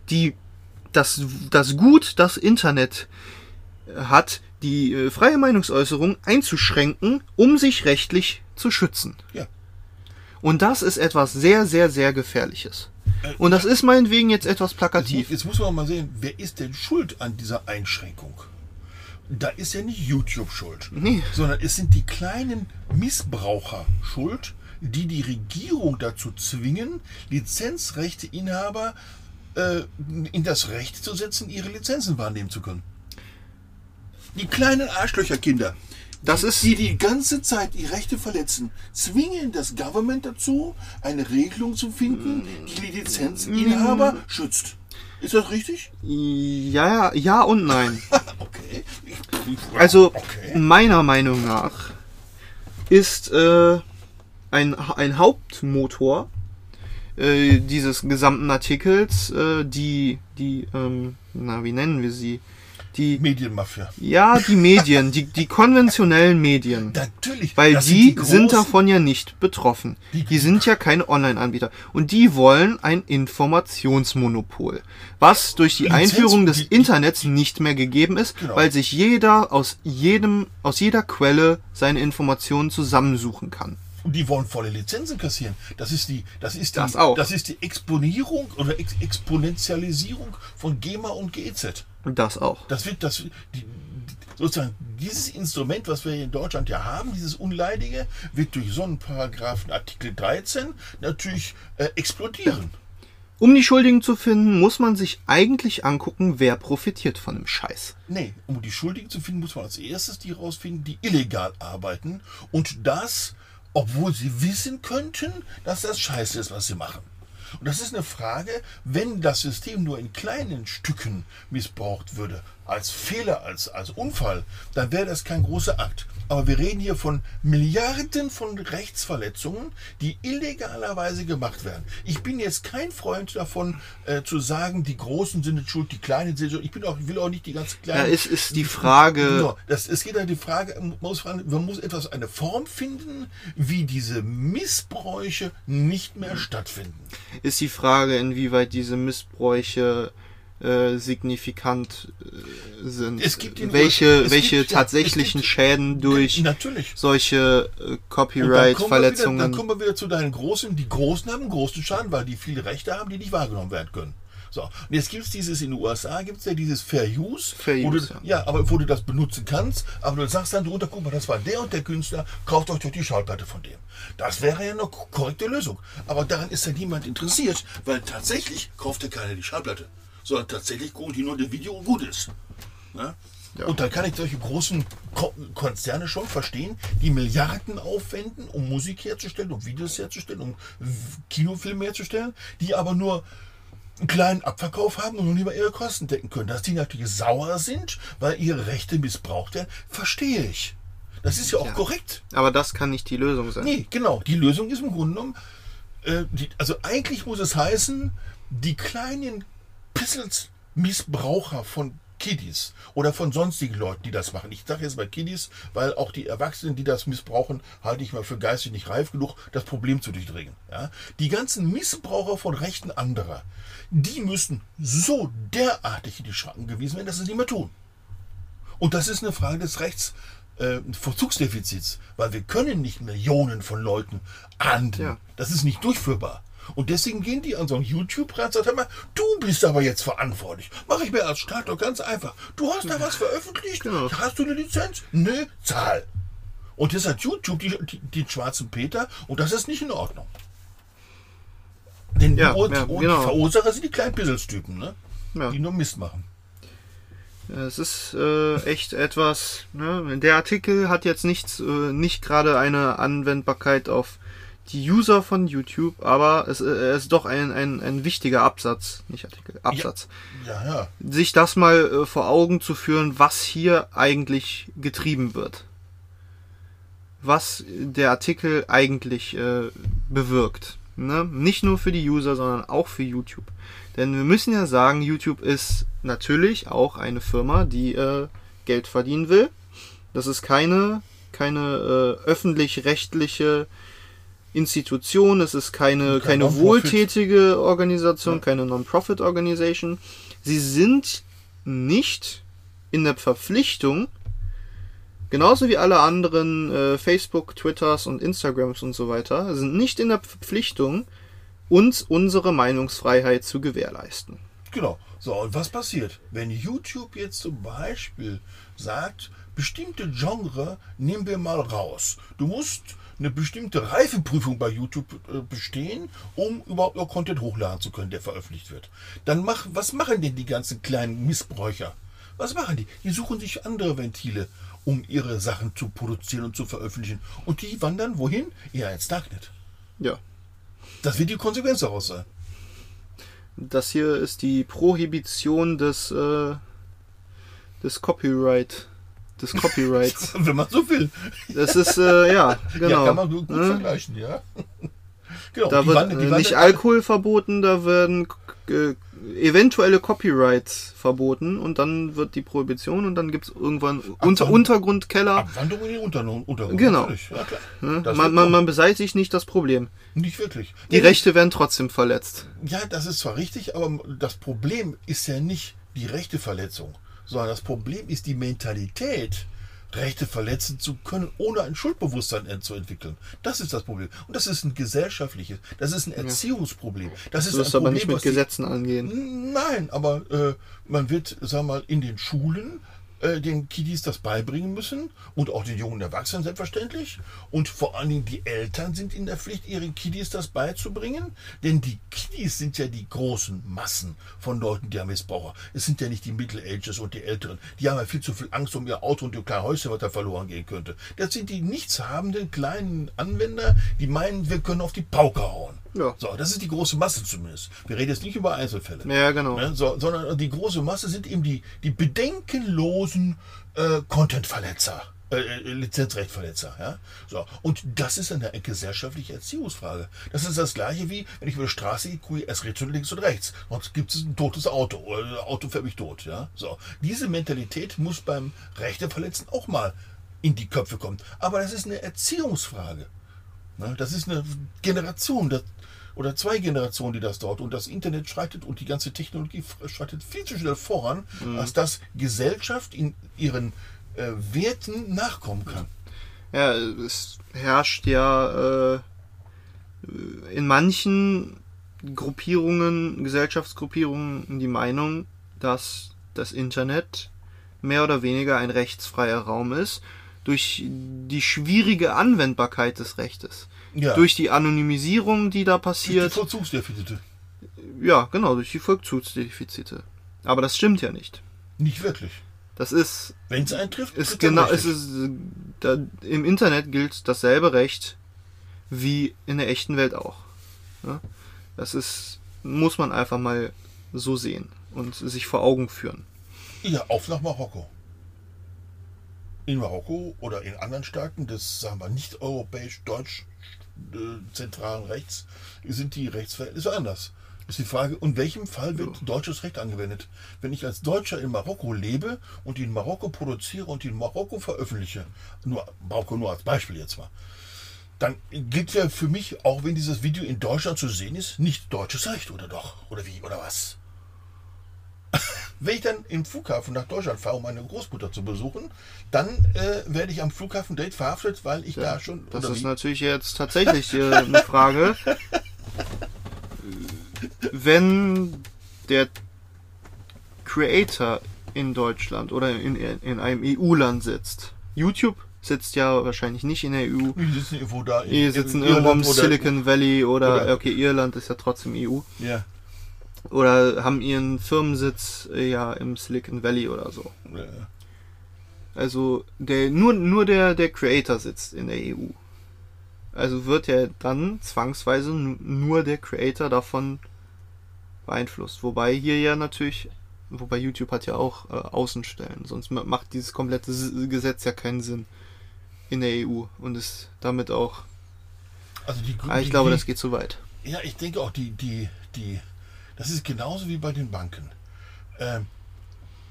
die, das, das Gut, das Internet hat, die äh, freie Meinungsäußerung einzuschränken, um sich rechtlich zu schützen. Ja. Und das ist etwas sehr, sehr, sehr Gefährliches. Äh, Und das ist meinetwegen jetzt etwas Jetzt, plakativ. jetzt muss man mal sehen, wer ist denn schuld an dieser Einschränkung? Da ist ja nicht YouTube schuld, Nee. sondern es sind die kleinen Missbraucher schuld, die die Regierung dazu zwingen, Lizenzrechteinhaber äh, in das Recht zu setzen, ihre Lizenzen wahrnehmen zu können. Die kleinen Arschlöcherkinder, Das ist, die die ganze Zeit die Rechte verletzen, zwingen das Government dazu, eine Regelung zu finden, die die Lizenzinhaber schützt. Ist das richtig? ja, ja und nein. Okay. Also, Okay. meiner Meinung nach ist äh, ein, ein Hauptmotor äh, dieses gesamten Artikels äh, die, die, ähm, na, wie nennen wir sie? Die, Medienmafia. ja, die Medien, die, die konventionellen Medien. Natürlich. Weil die, großen- sind davon ja nicht betroffen. Die- Die sind ja keine Online-Anbieter. Und die wollen ein Informationsmonopol. Was durch die Lizenz- Einführung des die- die- Internets nicht mehr gegeben ist, Genau. weil sich jeder aus jedem, aus jeder Quelle seine Informationen zusammensuchen kann. Und die wollen volle Lizenzen kassieren. Das ist die, das ist die, Das das ist die Exponierung oder Ex Exponentialisierung von GEMA und GEZ. Und das auch. Das wird, das, die, sozusagen, dieses Instrument, was wir in Deutschland ja haben, dieses Unleidige, wird durch so einen Paragraphen Artikel 13 natürlich äh, explodieren. Um die Schuldigen zu finden, muss man sich eigentlich angucken, wer profitiert von dem Scheiß. Nee, um die Schuldigen zu finden, muss man als erstes die rausfinden, die illegal arbeiten und das, obwohl sie wissen könnten, dass das scheiße ist, was sie machen. Und das ist eine Frage, wenn das System nur in kleinen Stücken missbraucht würde, als Fehler, als, als Unfall, dann wäre das kein großer Akt. Aber wir reden hier von Milliarden von Rechtsverletzungen, die illegalerweise gemacht werden. Ich bin jetzt kein Freund davon, äh, zu sagen, die Großen sind schuld, die Kleinen sind schuld. Ich bin auch, will auch nicht die ganz Ja, Kleinen. es ist die Frage, Genau, das, es geht ja die Frage, man muss, man muss etwas, eine Form finden, wie diese Missbräuche nicht mehr stattfinden. ist die Frage, inwieweit diese Missbräuche äh, signifikant äh, sind. Es gibt in welche es welche gibt- tatsächlichen gibt- Schäden durch Natürlich. solche äh, Und dann Copyright-Verletzungen. Dann kommen wir wieder zu deinen Großen. Die Großen haben einen großen Schaden, weil die viele Rechte haben, die nicht wahrgenommen werden können. So, und jetzt gibt es dieses, in den USA gibt es ja dieses Fair Use. Fair wo Use, du, ja. ja. aber wo du das benutzen kannst, aber du sagst dann drunter, guck mal, das war der und der Künstler, kauft euch doch die Schallplatte von dem. Das wäre ja eine ko- korrekte Lösung. Aber daran ist ja niemand interessiert, weil tatsächlich kauft ja keiner die Schallplatte, sondern tatsächlich gucken die nur das Video und gut ist. Ja? Und dann kann ich solche großen Ko Konzerne schon verstehen, die Milliarden aufwenden, um Musik herzustellen, um Videos herzustellen, um Kinofilme herzustellen, die aber nur einen kleinen Abverkauf haben und nicht mal ihre Kosten decken können. Dass die natürlich sauer sind, weil ihre Rechte missbraucht werden, verstehe ich. Das ist ja auch Ja. korrekt. Aber das kann nicht die Lösung sein. Nee, genau. Die Lösung ist im Grunde genommen, äh, die, also eigentlich muss es heißen, die kleinen Pissels Missbraucher von Kiddies oder von sonstigen Leuten, die das machen. Ich sage jetzt mal Kiddies, weil auch die Erwachsenen, die das missbrauchen, halte ich mal für geistig nicht reif genug, das Problem zu durchdringen. Ja? Die ganzen Missbraucher von Rechten anderer, die müssen so derartig in die Schranken gewiesen werden, dass sie es nicht mehr tun. Und das ist eine Frage des Rechts. Äh, Vollzugsdefizits, weil wir können nicht Millionen von Leuten ahnden. Ja. Das ist nicht durchführbar. Und deswegen gehen die an so ein YouTube ran und sagen, mal, du bist aber jetzt verantwortlich. Mache ich mir als Staat doch ganz einfach. Du hast da was veröffentlicht, Genau. hast du eine Lizenz? Nö, zahl. Und jetzt hat YouTube die, die, den schwarzen Peter und das ist nicht in Ordnung. Denn Ja, die, Ur- ja, und genau. die Verursacher sind die kleinen Pisselstypen, ne? Ja. die nur Mist machen. Es ist äh, echt etwas. Ne? Der Artikel hat jetzt nichts, äh, nicht gerade eine Anwendbarkeit auf die User von YouTube, aber es, äh, er ist doch ein, ein, ein wichtiger Absatz, nicht Artikel, Absatz. Ja, ja. Sich das mal äh, vor Augen zu führen, was hier eigentlich getrieben wird. Was der Artikel eigentlich äh, bewirkt. Ne? Nicht nur für die User, sondern auch für YouTube. Denn wir müssen ja sagen, YouTube ist natürlich auch eine Firma, die äh, Geld verdienen will. Das ist keine, keine äh, öffentlich-rechtliche Institution, es ist keine, Kein keine Non-Profit. wohltätige Organisation, Ja. keine Non-Profit-Organisation. Sie sind nicht in der Verpflichtung, genauso wie alle anderen äh, Facebook, Twitters und Instagrams und so weiter, sind nicht in der Verpflichtung, uns unsere Meinungsfreiheit zu gewährleisten. Genau. So, und was passiert? Wenn YouTube jetzt zum Beispiel sagt, bestimmte Genre nehmen wir mal raus. Du musst eine bestimmte Reifeprüfung bei YouTube äh, bestehen, um überhaupt noch Content hochladen zu können, der veröffentlicht wird. Dann mach, was machen denn die ganzen kleinen Missbräucher? Was machen die? Die suchen sich andere Ventile, um ihre Sachen zu produzieren und zu veröffentlichen. Und die wandern wohin? Ja, ins Darknet. Ja. Das wird die Konsequenz daraus sein. Das hier ist die Prohibition des, äh, des Copyright. Des Copyrights. Wenn man so will. Das ist, äh, ja, genau. Ja, kann man gut, gut Ne? vergleichen, ja. genau, Da wird die äh, nicht Alkohol verboten, da werden äh, eventuelle Copyrights verboten und dann wird die Prohibition und dann gibt es irgendwann unter, Untergrundkeller. Abwanderung in den Untergrund. Untergrund Genau. Ja? Das Man, man, man beseitigt nicht das Problem. Nicht wirklich. Die Nee, Rechte werden trotzdem verletzt. Ja, das ist zwar richtig, aber das Problem ist ja nicht die Rechteverletzung, sondern das Problem ist die Mentalität, Rechte verletzen zu können, ohne ein Schuldbewusstsein zu entwickeln. Das ist das Problem. Und das ist ein gesellschaftliches, das ist ein Erziehungsproblem. Das ist Du wirst ein aber Problem, nicht mit die- Gesetzen angehen. Nein, aber äh, man wird, sag mal, in den Schulen äh, den Kiddies das beibringen müssen und auch den jungen Erwachsenen selbstverständlich. Und vor allen Dingen die Eltern sind in der Pflicht, ihren Kiddies das beizubringen. Denn die Kiddies sind ja die großen Massen von Leuten, die haben Missbraucher. Es sind ja nicht die Middle Ages und die Älteren. Die haben ja viel zu viel Angst um ihr Auto und ihr kleines Häuschen, was da verloren gehen könnte. Das sind die nichtshabenden kleinen Anwender, die meinen, wir können auf die Pauke hauen. Ja. So, das ist die große Masse zumindest. Wir reden jetzt nicht über Einzelfälle. Ja, genau. Ne, so, sondern die große Masse sind eben die, die bedenkenlosen äh, Content-Verletzer, äh, äh, Lizenzrechtverletzer. Ja? So, und das ist eine gesellschaftliche Erziehungsfrage. Das ist das gleiche wie, wenn ich über die Straße gehe, erst rechts und links und rechts. Sonst gibt es ein totes Auto oder das Auto fährt mich tot. Ja? So, diese Mentalität muss beim Rechteverletzen auch mal in die Köpfe kommen. Aber das ist eine Erziehungsfrage. Ne, Das ist eine Generation. Oder zwei Generationen, die das dauert. Und das Internet schreitet und die ganze Technologie schreitet viel zu schnell voran, als dass Gesellschaft in ihren äh, Werten nachkommen kann. Ja, es herrscht ja äh, in manchen Gruppierungen, Gesellschaftsgruppierungen die Meinung, dass das Internet mehr oder weniger ein rechtsfreier Raum ist, durch die schwierige Anwendbarkeit des Rechtes. Ja. Durch die Anonymisierung, die da die passiert. Vollzugsdefizite. Ja, genau, durch die Vollzugsdefizite. Aber das stimmt ja nicht. Nicht wirklich. Das ist, Wenn es einen trifft, ist genau, es ist, da, im Internet gilt dasselbe Recht wie in der echten Welt auch. Ja? Das ist, muss man einfach mal so sehen und sich vor Augen führen. Ja, auf nach Marokko. In Marokko oder in anderen Staaten des, sagen wir, nicht europäisch, deutsch äh, zentralen Rechts sind die Rechtsverhältnisse anders. Ist die Frage, in welchem Fall wird deutsches Recht angewendet? Wenn ich als Deutscher in Marokko lebe und in Marokko produziere und in Marokko veröffentliche, nur Marokko nur als Beispiel jetzt mal, dann gilt ja für mich, auch wenn dieses Video in Deutschland zu sehen ist, nicht deutsches Recht, oder doch? Oder wie, oder was? Wenn ich dann im Flughafen nach Deutschland fahre, um meine Großmutter zu besuchen, dann äh, werde ich am Flughafen direkt verhaftet, weil ich da schon. Das ist wie? natürlich jetzt tatsächlich äh, eine Frage. Wenn der Creator in Deutschland oder in, in einem EU-Land sitzt, YouTube sitzt ja wahrscheinlich nicht in der EU, Die sitzen irgendwo da. in- die sitzen irgendwo im Silicon Valley oder, oder- okay, Irland ist ja trotzdem EU. Ja. Oder haben ihren Firmensitz äh, ja im Silicon Valley oder so. ja. Also der nur nur der der Creator sitzt in der EU. Also wird ja dann zwangsweise nu- nur der Creator davon beeinflusst. Wobei hier ja natürlich, wobei YouTube hat ja auch äh, Außenstellen, sonst ma- macht dieses komplette Gesetz ja keinen Sinn in der EU und ist damit auch. Also die, Ah, ich die, glaube, die, das geht zu weit. Ja, ich denke auch, die, die, die, das ist genauso wie bei den Banken. Ähm,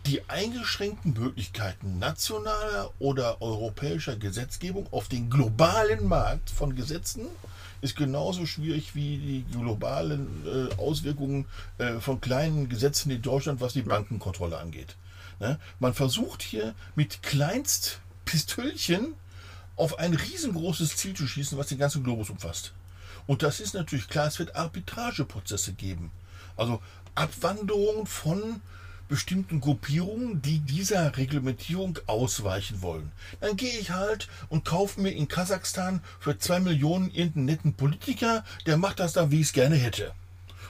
die eingeschränkten Möglichkeiten nationaler oder europäischer Gesetzgebung auf den globalen Markt von Gesetzen ist genauso schwierig wie die globalen äh, Auswirkungen äh, von kleinen Gesetzen in Deutschland, was die Bankenkontrolle angeht. Ne? Man versucht hier mit Kleinstpistölchen auf ein riesengroßes Ziel zu schießen, was den ganzen Globus umfasst. Und das ist natürlich klar, es wird Arbitrageprozesse geben. Also Abwanderungen von bestimmten Gruppierungen, die dieser Reglementierung ausweichen wollen. Dann gehe ich halt und kaufe mir in Kasachstan für zwei Millionen irgendeinen netten Politiker, der macht das dann, wie ich es gerne hätte.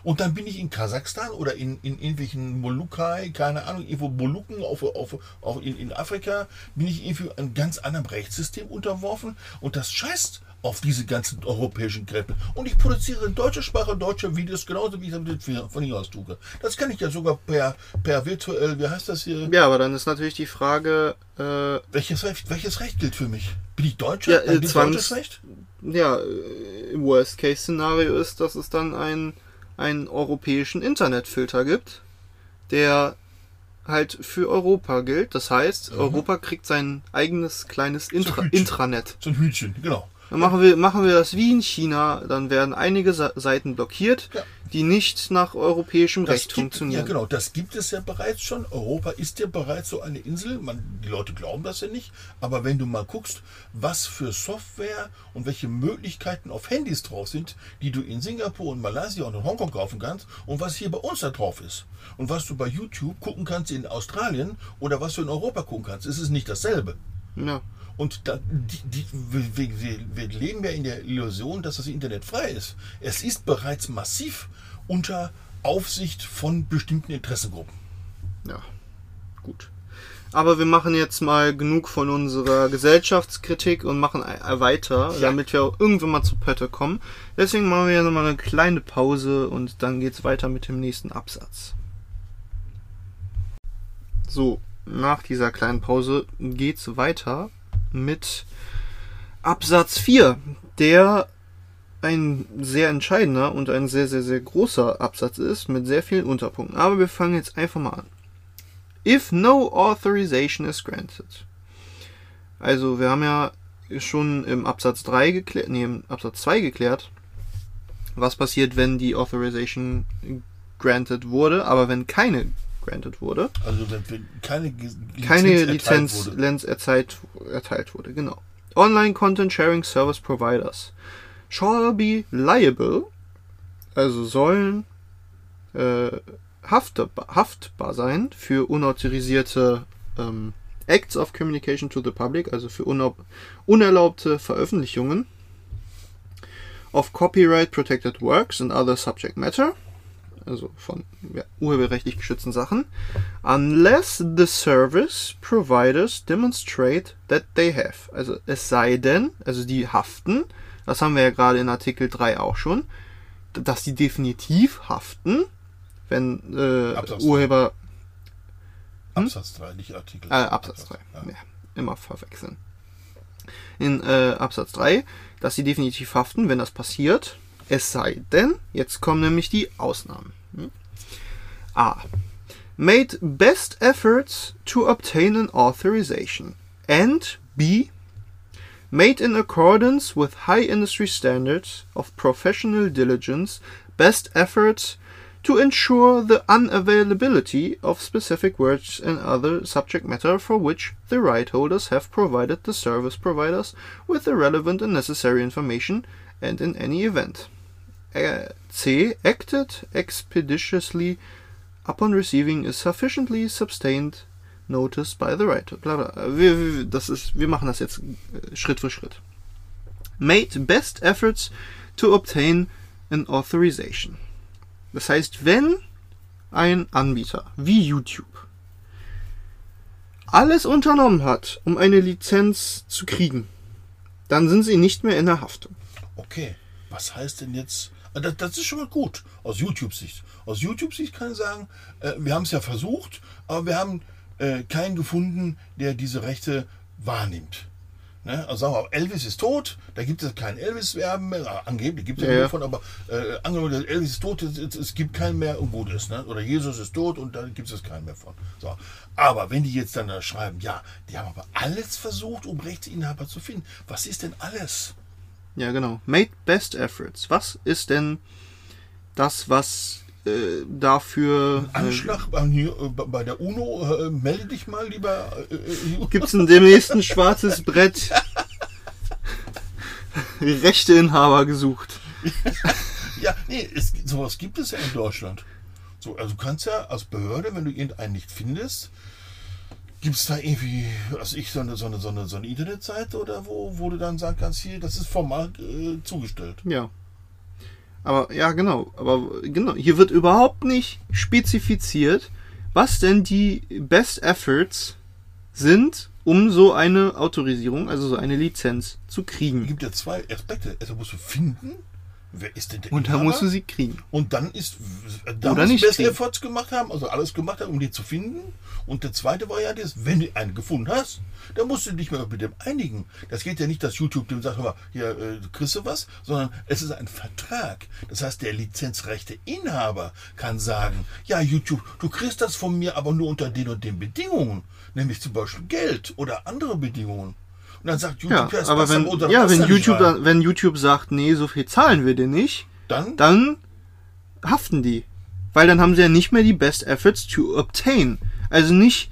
Und dann bin ich in Kasachstan oder in, in irgendwelchen Molukai, keine Ahnung, irgendwo Molukken auf, auf, auf in, in Afrika, bin ich irgendwie einem ganz anderen Rechtssystem unterworfen und das scheißt auf diese ganzen europäischen Krempel. Und ich produziere in deutscher Sprache deutsche Videos, genauso wie ich das von hier aus tue. Das kann ich ja sogar per, per virtuell, wie heißt das hier? Ja, aber dann ist natürlich die Frage, äh, Welches Recht, welches Recht gilt für mich? Bin ich Deutscher? Ja, äh, gilt Zwangs- deutsches Recht? ja, äh, im Worst-Case-Szenario ist, dass es dann einen, einen europäischen Internetfilter gibt, der halt für Europa gilt. Das heißt, Europa kriegt sein eigenes kleines Intra Hütchen. Intranet. So ein Hütchen, genau. Dann machen wir, machen wir das wie in China, dann werden einige Seiten blockiert, Ja. die nicht nach europäischem Das Recht gibt, funktionieren. Ja, genau, das gibt es ja bereits schon. Europa ist ja bereits so eine Insel. Man, die Leute glauben das ja nicht. Aber wenn du mal guckst, was für Software und welche Möglichkeiten auf Handys drauf sind, die du in Singapur und Malaysia und in Hongkong kaufen kannst und was hier bei uns da drauf ist. Und was du bei YouTube gucken kannst in Australien oder was du in Europa gucken kannst, ist es nicht dasselbe. Ja. Und da, die, die, wir, wir, leben ja in der Illusion, dass das Internet frei ist. Es ist bereits massiv unter Aufsicht von bestimmten Interessengruppen. Ja, gut. Aber wir machen jetzt mal genug von unserer Gesellschaftskritik und machen e- weiter, Ja. damit wir auch irgendwann mal zu Pötte kommen. Deswegen machen wir jetzt nochmal eine kleine Pause und dann geht's weiter mit dem nächsten Absatz. So, nach dieser kleinen Pause geht's weiter mit Absatz 4, der ein sehr entscheidender und ein sehr, sehr, sehr großer Absatz ist mit sehr vielen Unterpunkten. Aber wir fangen jetzt einfach mal an. If no authorization is granted. Also wir haben ja schon im Absatz 3 geklärt, nee, im Absatz 2 geklärt, was passiert, wenn die Authorization granted wurde, aber wenn keine granted wurde, Also keine Ge- keine erteilt Lizenz wurde. Lizenz erteilt, erteilt wurde, genau. Online Content Sharing Service Providers shall be liable, also sollen äh, haftbar, haftbar sein für unautorisierte ähm, Acts of Communication to the Public, also für unerlaub, unerlaubte Veröffentlichungen of Copyright Protected Works and other subject matter, also von ja, urheberrechtlich geschützten Sachen, unless the service providers demonstrate that they have. Also es sei denn, also die haften, das haben wir ja gerade in Artikel 3 auch schon, dass die definitiv haften, wenn äh, Absatz Urheber Absatz 3, nicht Artikel. äh, Absatz 3. Ja. Ja, immer verwechseln. In äh, Absatz 3, dass sie definitiv haften, wenn das passiert. Es sei denn, jetzt kommen nämlich die Ausnahmen. Hm? A. Made best efforts to obtain an authorization. And B. Made in accordance with high industry standards of professional diligence, best efforts to ensure the unavailability of specific words and other subject matter for which the right holders have provided the service providers with the relevant and necessary information and in any event. Uh, C. Acted expeditiously upon receiving a sufficiently sustained notice by the right. Bla bla. Wir, wir, das ist, wir machen das jetzt äh, Schritt für Schritt. Made best efforts to obtain an authorization. Das heißt, wenn ein Anbieter wie YouTube alles unternommen hat, um eine Lizenz zu kriegen, dann sind sie nicht mehr in der Haftung. Okay, was heißt denn jetzt? Ah, Das, das ist schon mal gut aus YouTube-Sicht. Aus YouTube-Sicht kann ich sagen, äh, wir haben es ja versucht, aber wir haben äh, keinen gefunden, der diese Rechte wahrnimmt. Ne? Also sagen wir, Elvis ist tot, da gibt es kein Elvis-Werben mehr, Ah, angeblich gibt es ja, Ja, davon, aber äh, angenommen, Elvis ist tot, es, es, es gibt keinen mehr und gut ist. Ne? Oder Jesus ist tot und dann gibt es keinen mehr von. So. Aber wenn die jetzt dann da schreiben, ja, die haben aber alles versucht, um Rechteinhaber zu finden. Was ist denn alles? Ja, genau. Made best efforts. Was ist denn das, was äh, dafür. Äh, Anschlag äh, bei der UNO, äh, melde dich mal lieber. Äh, äh, Gibt's denn demnächst ein schwarzes Brett? Rechteinhaber gesucht. ja, nee, es, sowas gibt es ja in Deutschland. So, also du kannst ja als Behörde, wenn du irgendeinen nicht findest, gibt es da irgendwie, also ich, so eine, so eine, so eine, so eine Internetseite oder wo, wo du dann sagen kannst, hier, das ist formal äh, zugestellt. Ja. Aber ja, genau. Aber genau, hier wird überhaupt nicht spezifiziert, was denn die Best Efforts sind, um so eine Autorisierung, also so eine Lizenz zu Es kriegen. gibt ja zwei Aspekte. Also musst du finden, wer ist denn der Und da Inhaber? musst du sie kriegen. Und dann ist, da Oder muss kriegen. Efforts gemacht haben, also alles gemacht haben, um die zu finden. Und der zweite Variante ist, wenn du einen gefunden hast, dann musst du dich mal mit dem einigen. Das geht ja nicht, dass YouTube dem sagt, hör mal, hier äh, kriegst du was, sondern es ist ein Vertrag. Das heißt, der Lizenzrechteinhaber kann sagen, ja YouTube, du kriegst das von mir, aber nur unter den und den Bedingungen, nämlich zum Beispiel Geld oder andere Bedingungen. Und dann sagt Ja, YouTube, das aber passt wenn, unter ja, wenn YouTube, dann, wenn YouTube sagt, nee, so viel zahlen wir dir nicht, dann, dann haften die. Weil dann haben sie ja nicht mehr die Best Efforts to obtain. Also nicht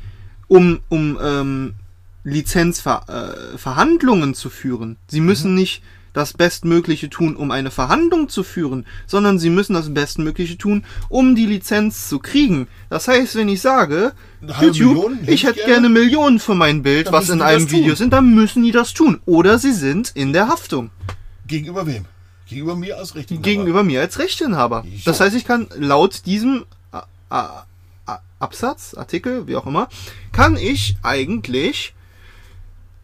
um, um ähm, Lizenzverhandlungen äh, zu führen. Sie müssen nicht das Bestmögliche tun, um eine Verhandlung zu führen, sondern sie müssen das Bestmögliche tun, um die Lizenz zu kriegen. Das heißt, wenn ich sage, YouTube, ich hätte gerne, Millionen für mein Bild, was in einem Video sind, dann müssen die das tun. Oder sie sind in der Haftung. gegenüber wem? Gegenüber mir als Rechteinhaber. gegenüber mir als Rechteinhaber. Das heißt, ich kann laut diesem A- A- A- Absatz, Artikel, wie auch immer, kann ich eigentlich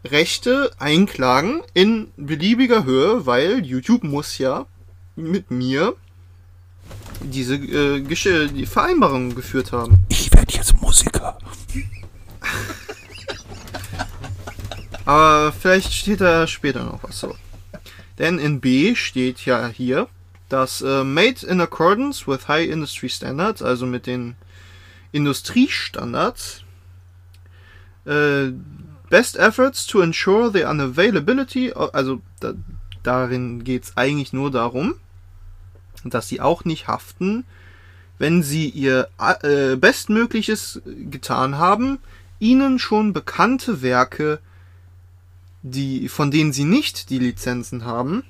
Rechte einklagen in beliebiger Höhe, weil YouTube muss ja mit mir diese äh, die Vereinbarung geführt haben. Ich werde jetzt Musiker. Aber vielleicht steht da später noch was so. Denn in B steht ja hier, dass äh, made in accordance with high industry standards, also mit den Industriestandards, äh, best efforts to ensure the unavailability, also da, darin geht es eigentlich nur darum, dass sie auch nicht haften, wenn sie ihr äh, Bestmögliches getan haben, ihnen schon bekannte Werke, die, von denen sie nicht die Lizenzen haben,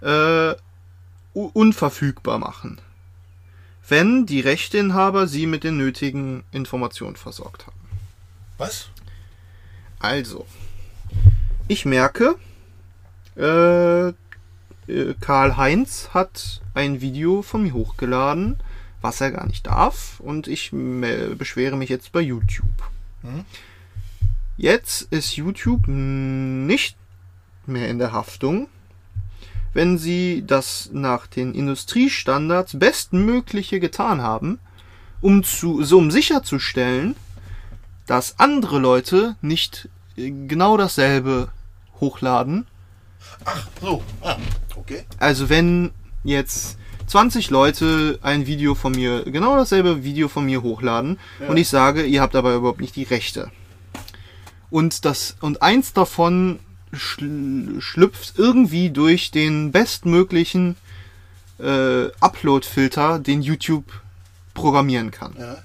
äh, unverfügbar machen. Wenn die Rechteinhaber sie mit den nötigen Informationen versorgt haben. Was? Also, ich merke, äh, äh Karl Heinz hat ein Video von mir hochgeladen, was er gar nicht darf, und ich beschwere mich jetzt bei YouTube. Hm? Jetzt ist YouTube nicht mehr in der Haftung, wenn sie das nach den Industriestandards bestmögliche getan haben, um zu, so um sicherzustellen, dass andere Leute nicht äh, genau dasselbe hochladen. Ach so, ah, okay. Also wenn jetzt 20 Leute ein Video von mir, genau dasselbe Video von mir hochladen ja. und ich sage, ihr habt aber überhaupt nicht die Rechte. Und das und eins davon schl schlüpft irgendwie durch den bestmöglichen äh, Upload-Filter, den YouTube programmieren kann. Ja.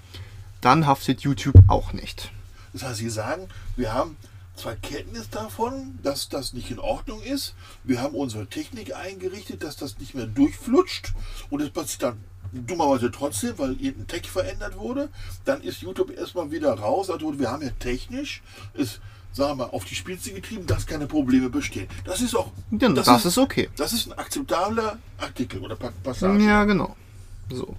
Dann haftet YouTube auch nicht. Das heißt, Sie sagen, wir haben zwar Kenntnis davon, dass das nicht in Ordnung ist. Wir haben unsere Technik eingerichtet, dass das nicht mehr durchflutscht und es passiert dann dummerweise trotzdem, weil irgendein Tech verändert wurde. Dann ist YouTube erstmal wieder raus. Also wir haben ja technisch es sagen wir mal, auf die Spitze getrieben, dass keine Probleme bestehen. Das ist auch. Ja, das, das ist, ist, okay. Das ist ein akzeptabler Artikel oder Passage. Ja, genau. So.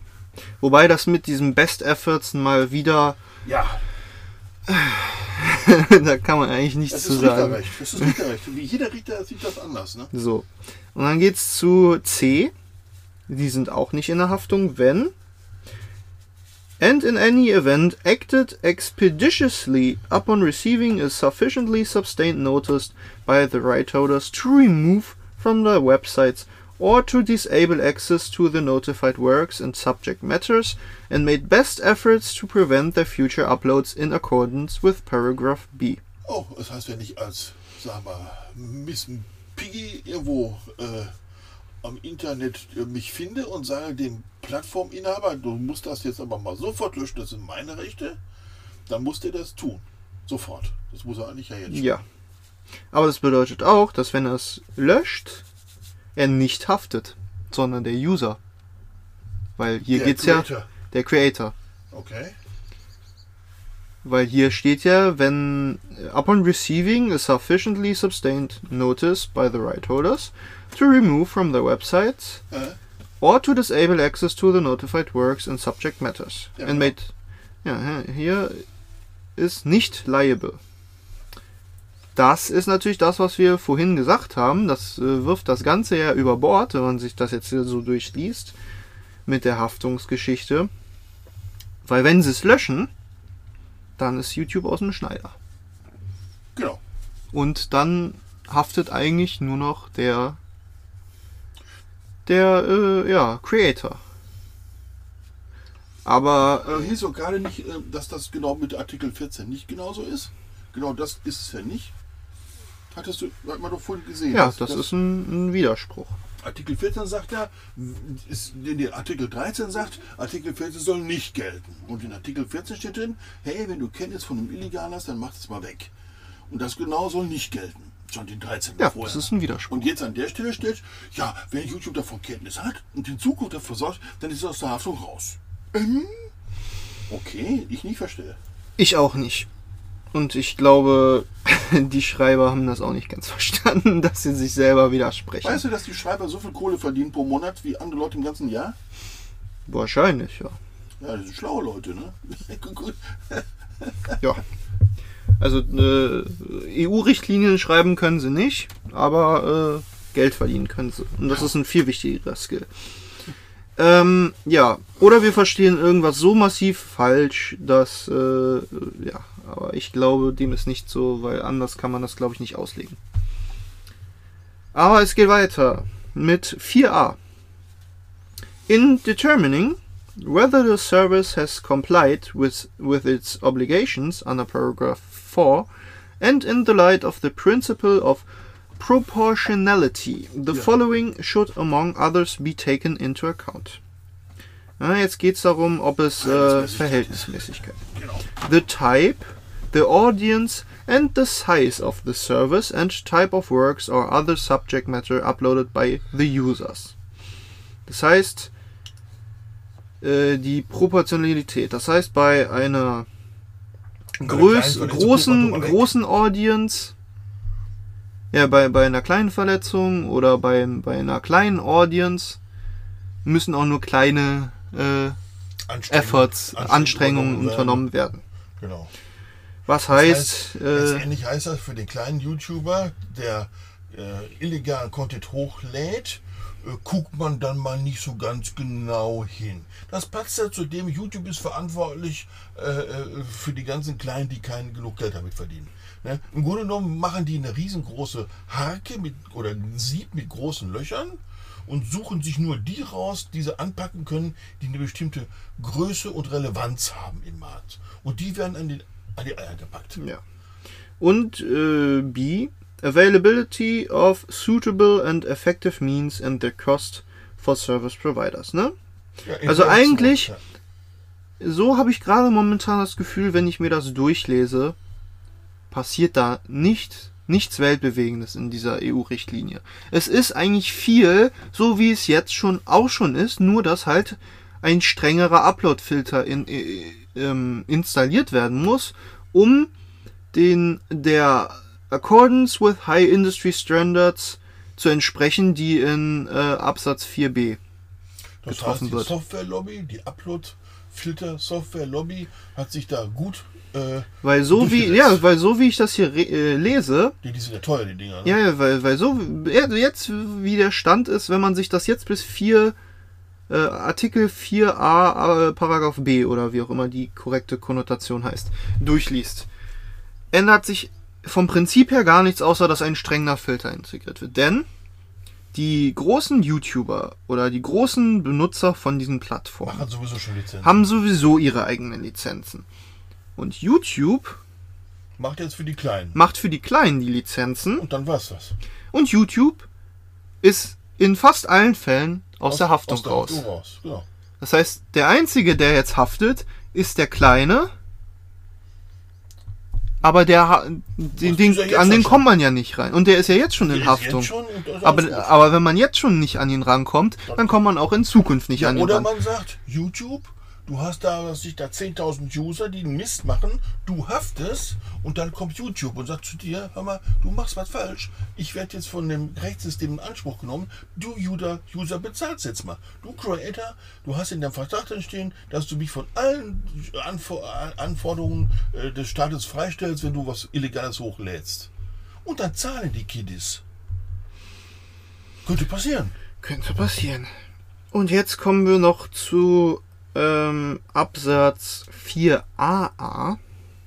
Wobei das mit diesem Best Efforts mal wieder. Ja. da kann man eigentlich nichts zu sagen. Das ist Richterrecht. Wie jeder Richter sieht das anders. Ne? So. Und dann geht es zu C. Die sind auch nicht in der Haftung, wenn and in any event acted expeditiously upon receiving a sufficiently sustained notice by the right holders to remove from their websites or to disable access to the notified works and subject matters and made best efforts to prevent their future uploads in accordance with paragraph B. Oh, das heißt, wenn ich als, sag mal, Miss Piggy irgendwo äh, am Internet äh, mich finde und sage dem Plattforminhaber, du musst das jetzt aber mal sofort löschen, das sind meine Rechte, dann muss der das tun. Sofort. Das muss er eigentlich ja jetzt. Ja. Aber das bedeutet auch, dass wenn er es löscht, er nicht haftet, sondern der User. Weil hier der geht's Creator. ja der Creator. Okay. Weil hier steht ja, wenn upon receiving a sufficiently sustained notice by the right holders to remove from their websites äh. or to disable access to the notified works and subject matters. Ja, and genau. made ja, hier ist nicht liable. Das ist natürlich das, was wir vorhin gesagt haben. Das äh, wirft das Ganze ja über Bord, wenn man sich das jetzt hier so durchliest mit der Haftungsgeschichte. Weil wenn sie es löschen, dann ist YouTube aus dem Schneider. Genau. Und dann haftet eigentlich nur noch der der äh, ja Creator. Aber äh, hieß doch gerade nicht, äh, dass das genau mit Artikel 14 nicht genauso ist. Genau das ist es ja nicht. Hattest du, hat man doch vorhin gesehen. Ja, das, das ist ein, ein, Widerspruch. Artikel 14 sagt ja, ist, in Artikel 13 sagt, Artikel 14 soll nicht gelten. Und in Artikel 14 steht drin, hey, wenn du Kenntnis von einem Illegal hast, dann mach es mal weg. Und das genau soll nicht gelten. Schon den 13. Ja, vorher. das ist ein Widerspruch. Und jetzt an der Stelle steht, ja, wenn YouTube davon Kenntnis hat und in Zukunft dafür sorgt, dann ist er aus der Haftung raus. Ähm, okay, ich nicht verstehe. Ich auch nicht. Und ich glaube, die Schreiber haben das auch nicht ganz verstanden, dass sie sich selber widersprechen. Weißt du, dass die Schreiber so viel Kohle verdienen pro Monat wie andere Leute im ganzen Jahr? Wahrscheinlich, ja. Ja, das sind schlaue Leute, ne? ja. Also äh, EU-Richtlinien schreiben können sie nicht, aber äh, Geld verdienen können sie. Und das ist ein viel wichtigerer Skill. Ähm, ja, oder wir verstehen irgendwas so massiv falsch, dass, äh, ja, aber ich glaube, dem ist nicht so, weil anders kann man das, glaube ich, nicht auslegen. Aber es geht weiter mit 4a. In determining whether the service has complied with, with its obligations under paragraph 4 and in the light of the principle of Proportionality. The Ja. following should among others be taken into account. Ja, jetzt geht es darum, ob es äh, Verhältnismäßigkeit. Genau. The type, the audience and the size of the service and type of works or other subject matter uploaded by the users. Das heißt, äh, die Proportionalität. Das heißt, bei einer Bei Verletzung großen, großen Audience, ja, bei, bei einer kleinen Verletzung oder bei, bei einer kleinen Audience müssen auch nur kleine äh, Anstrengung- Efforts, Anstrengungen werden. unternommen werden. Genau. Was Das heißt, äh, letztendlich heißt das für den kleinen YouTuber, der äh, illegalen Content hochlädt, äh, guckt man dann mal nicht so ganz genau hin. Das passt ja zu dem, YouTube ist verantwortlich äh, äh, für die ganzen Kleinen, die kein genug Geld damit verdienen. Ne? Im Grunde genommen machen die eine riesengroße Harke mit, oder ein Sieb mit großen Löchern und suchen sich nur die raus, die sie anpacken können, die eine bestimmte Größe und Relevanz haben im Markt. Und die werden an, den, an die Eier gepackt. ja. Und äh, B, availability of suitable and effective means and their cost for service providers, ne? Ja, Also eigentlich- ja. So habe ich gerade momentan das Gefühl, wenn ich mir das durchlese, passiert da nicht, nichts Weltbewegendes in dieser EU-Richtlinie. Es ist eigentlich viel, so wie es jetzt schon auch schon ist, nur dass halt ein strengerer Upload-Filter in, äh, ähm, installiert werden muss, um den der Accordance with High Industry Standards zu entsprechen, die in äh, Absatz 4b Das heißt, getroffen die wird. Software-Lobby, die Upload-Filter-Software-Lobby hat sich da gut, äh, Weil so wie, ja, weil so wie ich das hier äh, lese, die, die sind ja teuer, die Dinger. Ne? ja, ja, weil, weil so, jetzt wie der Stand ist, wenn man sich das jetzt bis 4, äh, Artikel 4a, äh, Paragraph B oder wie auch immer die korrekte Konnotation heißt, durchliest, ändert sich vom Prinzip her gar nichts, außer dass ein strenger Filter integriert wird. Denn die großen YouTuber oder die großen Benutzer von diesen Plattformen Machen sowieso haben sowieso ihre eigenen Lizenzen. Und YouTube Macht jetzt für die Kleinen. macht für die Kleinen die Lizenzen Und dann war's das. und YouTube ist in fast allen Fällen aus, der Haftung aus der raus. Haftung raus. Genau. Das heißt, der Einzige, der jetzt haftet, ist der Kleine. Aber der, den, den, ja an den schon. kommt man ja nicht rein. Und der ist ja jetzt schon Der in Haftung. Schon Aber, aber wenn man jetzt schon nicht an ihn rankommt, dann kommt man auch in Zukunft nicht ja, an ihn oder ran. man sagt, YouTube, du hast da, was ich da 10.000 User, die einen Mist machen, du haftest und dann kommt YouTube und sagt zu dir, hör mal, du machst was falsch. Ich werde jetzt von dem Rechtssystem in Anspruch genommen. Du User, User bezahlst jetzt mal. Du Creator, du hast in deinem Vertrag drin stehen, dass du mich von allen Anfor Anforderungen äh, des Staates freistellst, wenn du was Illegales hochlädst. Und dann zahlen die Kiddies. Könnte passieren. Könnte passieren. Und jetzt kommen wir noch zu ähm, Absatz 4a.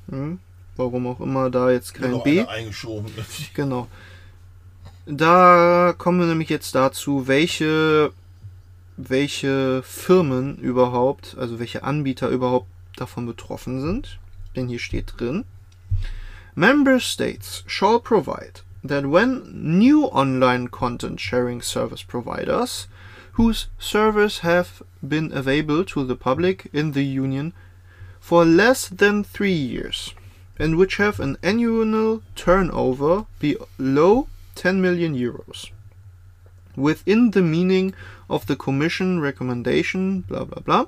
Hm, warum auch immer da jetzt kein Noch B. eingeschoben. Genau. Da kommen wir nämlich jetzt dazu, welche, welche Firmen überhaupt, also welche Anbieter überhaupt davon betroffen sind. Denn hier steht drin, Member States shall provide that when new online content sharing service providers whose servers have been available to the public in the Union for less than three years and which have an annual turnover below 10 million euros. Within the meaning of the Commission recommendation, blah blah blah,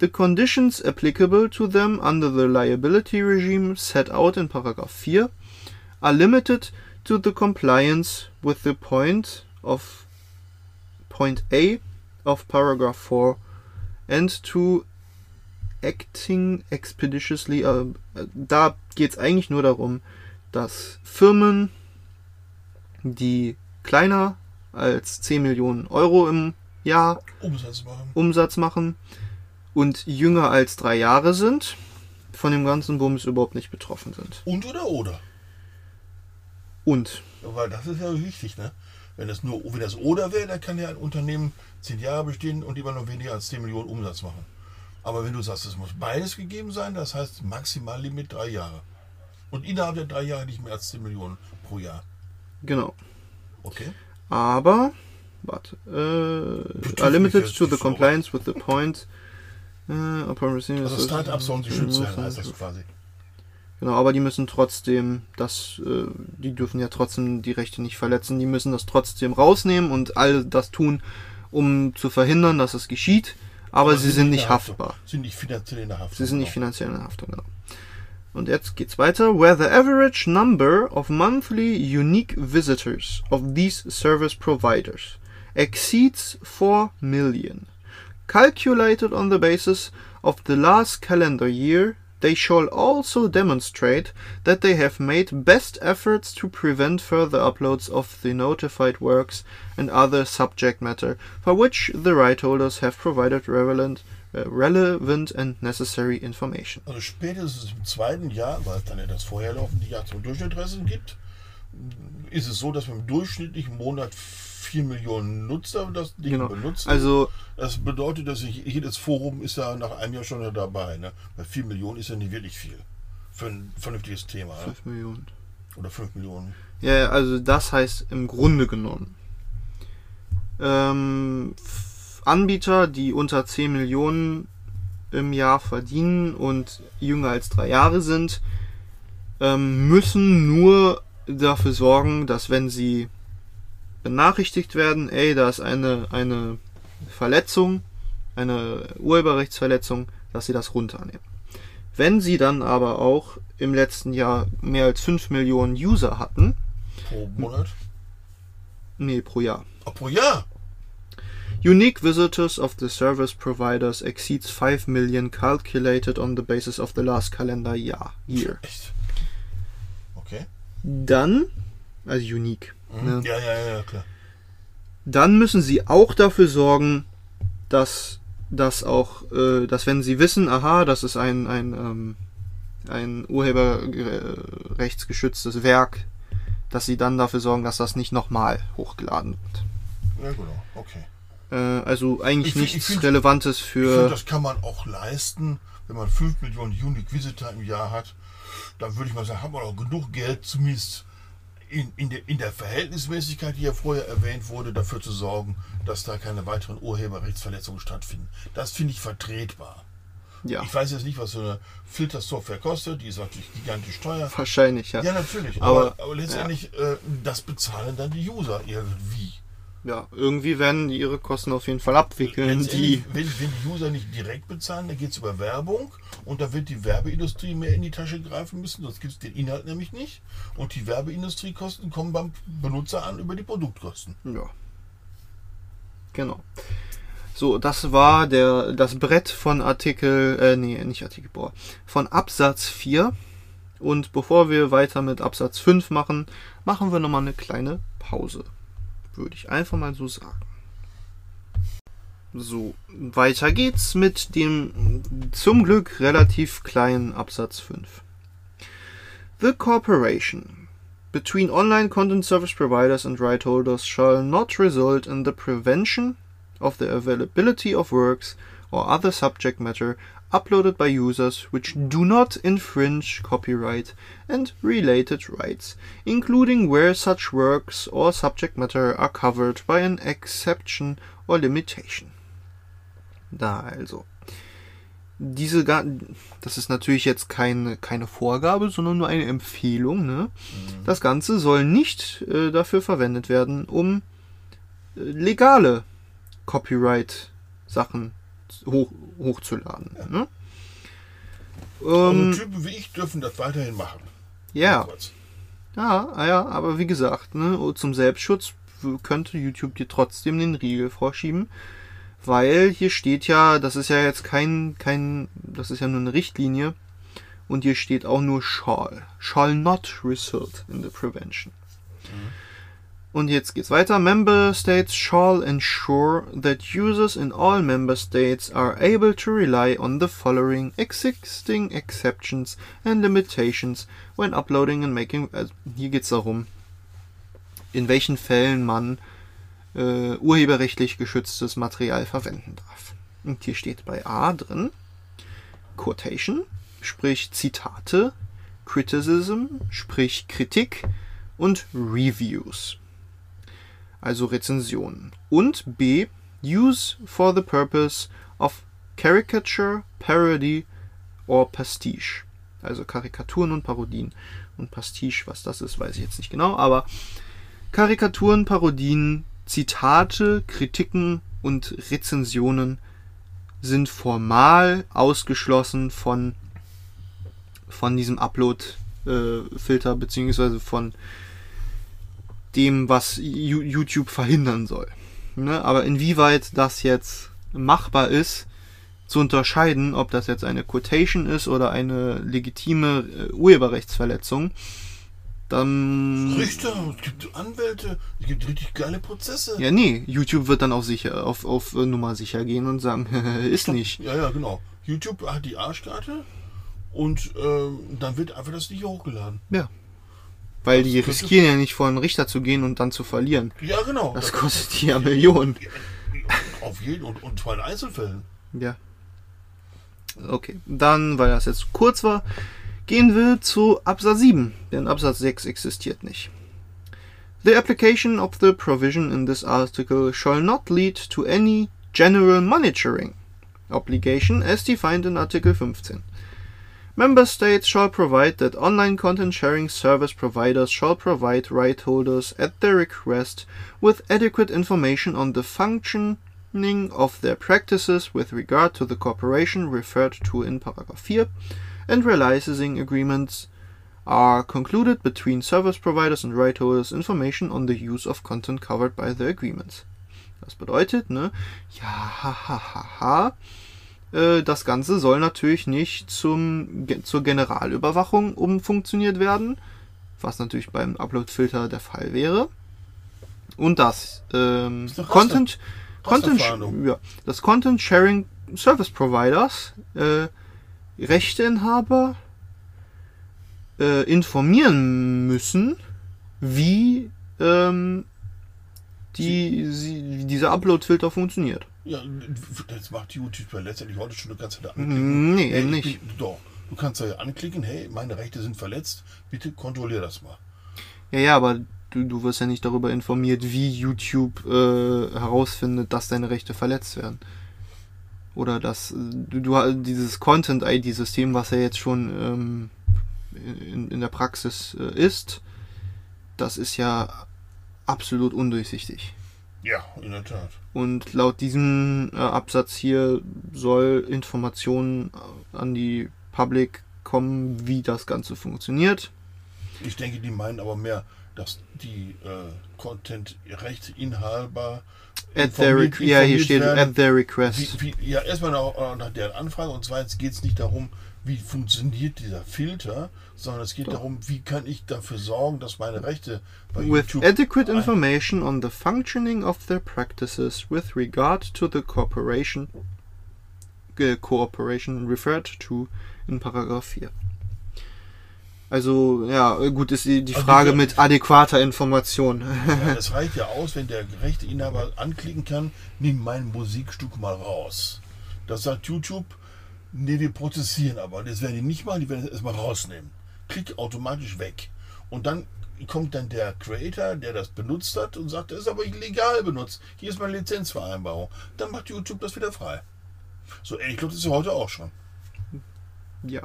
the conditions applicable to them under the liability regime set out in paragraph 4 are limited to the compliance with the point of point A of paragraph 4 and to acting expeditiously. Äh, da geht es eigentlich nur darum, dass Firmen, die kleiner als 10 Millionen Euro im Jahr Umsatz machen. Umsatz machen und jünger als drei Jahre sind, von dem ganzen Bums überhaupt nicht betroffen sind. Und oder oder. Und Ja, Weil das ist ja wichtig, ne? Wenn das nur, wenn das oder wäre, dann kann ja ein Unternehmen zehn Jahre bestehen und immer noch weniger als 10 Millionen Umsatz machen. Aber wenn du sagst, es muss beides gegeben sein, das heißt Maximallimit drei Jahre. Und innerhalb der drei Jahre nicht mehr als 10 Millionen pro Jahr. genau. Okay. Aber, warte, äh, are limited to the compliance with the point uh, upon receiving Also Startups sollen geschützt werden, heißt das quasi. Genau, aber die müssen trotzdem das, äh, die dürfen ja trotzdem die Rechte nicht verletzen, die müssen das trotzdem rausnehmen und all das tun, um zu verhindern, dass es geschieht, aber, sie sind in nicht der Haftung. haftbar. Sind nicht finanziell in der Haftung. Sie sind nicht genau. finanziell in Haftung, genau. Und jetzt geht's weiter. Where the average number of monthly unique visitors of these service providers exceeds 4 million, calculated on the basis of the last calendar year, they shall also demonstrate that they have made best efforts to prevent further uploads of the notified works and other subject matter for which the right holders have provided relevant, uh, relevant and necessary information. Also spätestens im zweiten Jahr, weil es dann ja das vorherlaufende Jahr zum Durchschnittressen gibt, ist es so, dass wir im durchschnittlichen Monat 4 Millionen Nutzer das Ding Genau. benutzen. Also das bedeutet, dass ich, jedes Forum ist ja nach einem Jahr schon dabei. Ne? Bei 4 Millionen ist ja nicht wirklich viel. Für ein vernünftiges Thema. Ne? 5 Millionen. Oder 5 Millionen. Ja, also das heißt im Grunde genommen. Ähm, Anbieter, die unter 10 Millionen im Jahr verdienen und jünger als drei Jahre sind, ähm, müssen nur dafür sorgen, dass wenn sie benachrichtigt werden, ey, da ist eine, eine Verletzung, eine Urheberrechtsverletzung, dass sie das runternehmen. Wenn sie dann aber auch im letzten Jahr mehr als 5 Millionen User hatten, Pro Monat? nee, pro Jahr, Ach, pro Jahr? Unique visitors of the service providers exceeds 5 million calculated on the basis of the last calendar year. year. Echt? Okay. Dann, also unique, Mhm. ne? Ja, ja, ja, klar. dann müssen sie auch dafür sorgen, dass dass auch, äh, dass wenn sie wissen, aha, das ist ein ein ähm, ein urheberrechtsgeschütztes Werk, dass sie dann dafür sorgen, dass das nicht nochmal hochgeladen wird. Ja, genau. Okay. Äh, also eigentlich Ich find- ich nichts find- Relevantes Ich finde, für das kann man auch leisten, wenn man 5 Millionen Unique Visitor im Jahr hat. Dann würde ich mal sagen, hat man auch genug Geld, zumindest in, in, der, in der Verhältnismäßigkeit, die ja vorher erwähnt wurde, dafür zu sorgen, dass da keine weiteren Urheberrechtsverletzungen stattfinden. Das finde ich vertretbar. ja Ich weiß jetzt nicht, was so eine Filtersoftware kostet. Die ist natürlich gigantisch teuer. wahrscheinlich ja. Ja, natürlich. Aber- Aber, aber letztendlich, äh, das bezahlen dann die User irgendwie. Ja, irgendwie werden die ihre Kosten auf jeden Fall abwickeln, die wenn, wenn die User nicht direkt bezahlen, dann geht es über Werbung und da wird die Werbeindustrie mehr in die Tasche greifen müssen, sonst gibt es den Inhalt nämlich nicht. Und die Werbeindustriekosten kommen beim Benutzer an über die Produktkosten. Ja. Genau. So, das war der, das Brett von Artikel, äh, nee, nicht Artikel, boah, von Absatz 4. Und bevor wir weiter mit Absatz 5 machen, machen wir nochmal eine kleine Pause. Würde ich einfach mal so sagen. So, weiter geht's mit dem zum Glück relativ kleinen Absatz 5. The cooperation between online content service providers and right holders shall not result in the prevention of the availability of works or other subject matter uploaded by users which do not infringe copyright and related rights, including where such works or subject matter are covered by an exception or limitation. Da also. Diese, das ist natürlich jetzt keine, keine Vorgabe, sondern nur eine Empfehlung. Ne? Das Ganze soll nicht äh, dafür verwendet werden, um äh, legale Copyright-Sachen hoch, hochzuladen. Ne? Ähm, Typen wie ich dürfen das weiterhin machen. ja, ja, ah ja, aber wie gesagt, ne, zum Selbstschutz könnte YouTube dir trotzdem den Riegel vorschieben, weil hier steht ja, das ist ja jetzt kein, kein, das ist ja nur eine Richtlinie und hier steht auch nur shall, shall not result in the prevention. Und jetzt geht's weiter. Member states shall ensure that users in all member states are able to rely on the following existing exceptions and limitations when uploading and making. Also hier geht's darum, in welchen Fällen man äh, urheberrechtlich geschütztes Material verwenden darf. Und hier steht bei A drin Quotation, sprich Zitate, Criticism, sprich Kritik und Reviews. Also Rezensionen. Und B. Use for the purpose of caricature, parody or pastiche. Also Karikaturen und Parodien. Und Pastiche, was das ist, weiß ich jetzt nicht genau, aber Karikaturen, Parodien, Zitate, Kritiken und Rezensionen sind formal ausgeschlossen von, von diesem Upload-Filter, beziehungsweise von dem, was YouTube verhindern soll. Ne? Aber inwieweit das jetzt machbar ist, zu unterscheiden, ob das jetzt eine Quotation ist oder eine legitime äh, Urheberrechtsverletzung, dann. Richter, es gibt Anwälte, es gibt richtig geile Prozesse. Ja, nee, YouTube wird dann auf sicher, auf, auf äh, Nummer sicher gehen und sagen, ist nicht. Ja, ja, genau. YouTube hat die Arschkarte und ähm, dann wird einfach das nicht hochgeladen. Ja. Weil die riskieren ja nicht vor einen Richter zu gehen und dann zu verlieren. Ja, genau. Das kostet die ja Millionen. Auf jeden und, und zwar in Einzelfällen. Ja. Okay, dann, weil das jetzt kurz war, gehen wir zu Absatz 7, denn Absatz 6 existiert nicht. The application of the provision in this article shall not lead to any general monitoring obligation as defined in Article 15. Member states shall provide that online content sharing service providers shall provide right holders at their request with adequate information on the functioning of their practices with regard to the cooperation referred to in paragraph 4 and licensing agreements are concluded between service providers and right holders information on the use of content covered by the agreements. Das bedeutet, ne, ja, ha, ha, ha, ha, das Ganze soll natürlich nicht zum, zur Generalüberwachung umfunktioniert werden, was natürlich beim Upload-Filter der Fall wäre. Und das ähm, Raster- Content, Content, ja, das Content Sharing Service Providers, äh, Rechteinhaber äh, informieren müssen, wie ähm, die, sie, wie dieser Upload-Filter funktioniert. Ja, das macht YouTube ja letztendlich heute schon. Du kannst ja da anklicken. Nee, Hey, nicht. Bin, doch. Du kannst ja anklicken, hey, meine Rechte sind verletzt, bitte kontrollier das mal. Ja, ja, aber du, du wirst ja nicht darüber informiert, wie YouTube äh, herausfindet, dass deine Rechte verletzt werden. Oder dass äh, du, du dieses Content-ID-System, was ja jetzt schon ähm, in, in der Praxis äh, ist, das ist ja absolut undurchsichtig. Ja, in der Tat. Und laut diesem äh, Absatz hier soll Informationen an die Public kommen, wie das Ganze funktioniert. Ich denke, die meinen aber mehr, dass die äh, Content-Rechteinhaber At their, ja, hier steht werden. at their request. Wie, wie, ja, erstmal nach, äh, nach deren Anfrage und zweitens geht es nicht darum, wie funktioniert dieser Filter, sondern es geht Doch. darum, wie kann ich dafür sorgen, dass meine Rechte bei with YouTube adequate information on the functioning of their practices with regard to the cooperation äh, cooperation referred to in Paragraph 4. Also, ja, gut, ist die, die Also Frage mit adäquater Information. Ja, es reicht ja aus, wenn der Rechteinhaber anklicken kann, nimm mein Musikstück mal raus. Das sagt YouTube, nee, wir protestieren aber. Das werden die nicht machen, die werden es erstmal rausnehmen. Klick automatisch weg. Und dann kommt dann der Creator, der das benutzt hat und sagt, das ist aber illegal benutzt. Hier ist meine Lizenzvereinbarung. Dann macht YouTube das wieder frei. So ähnlich läuft es ja heute auch schon. ja.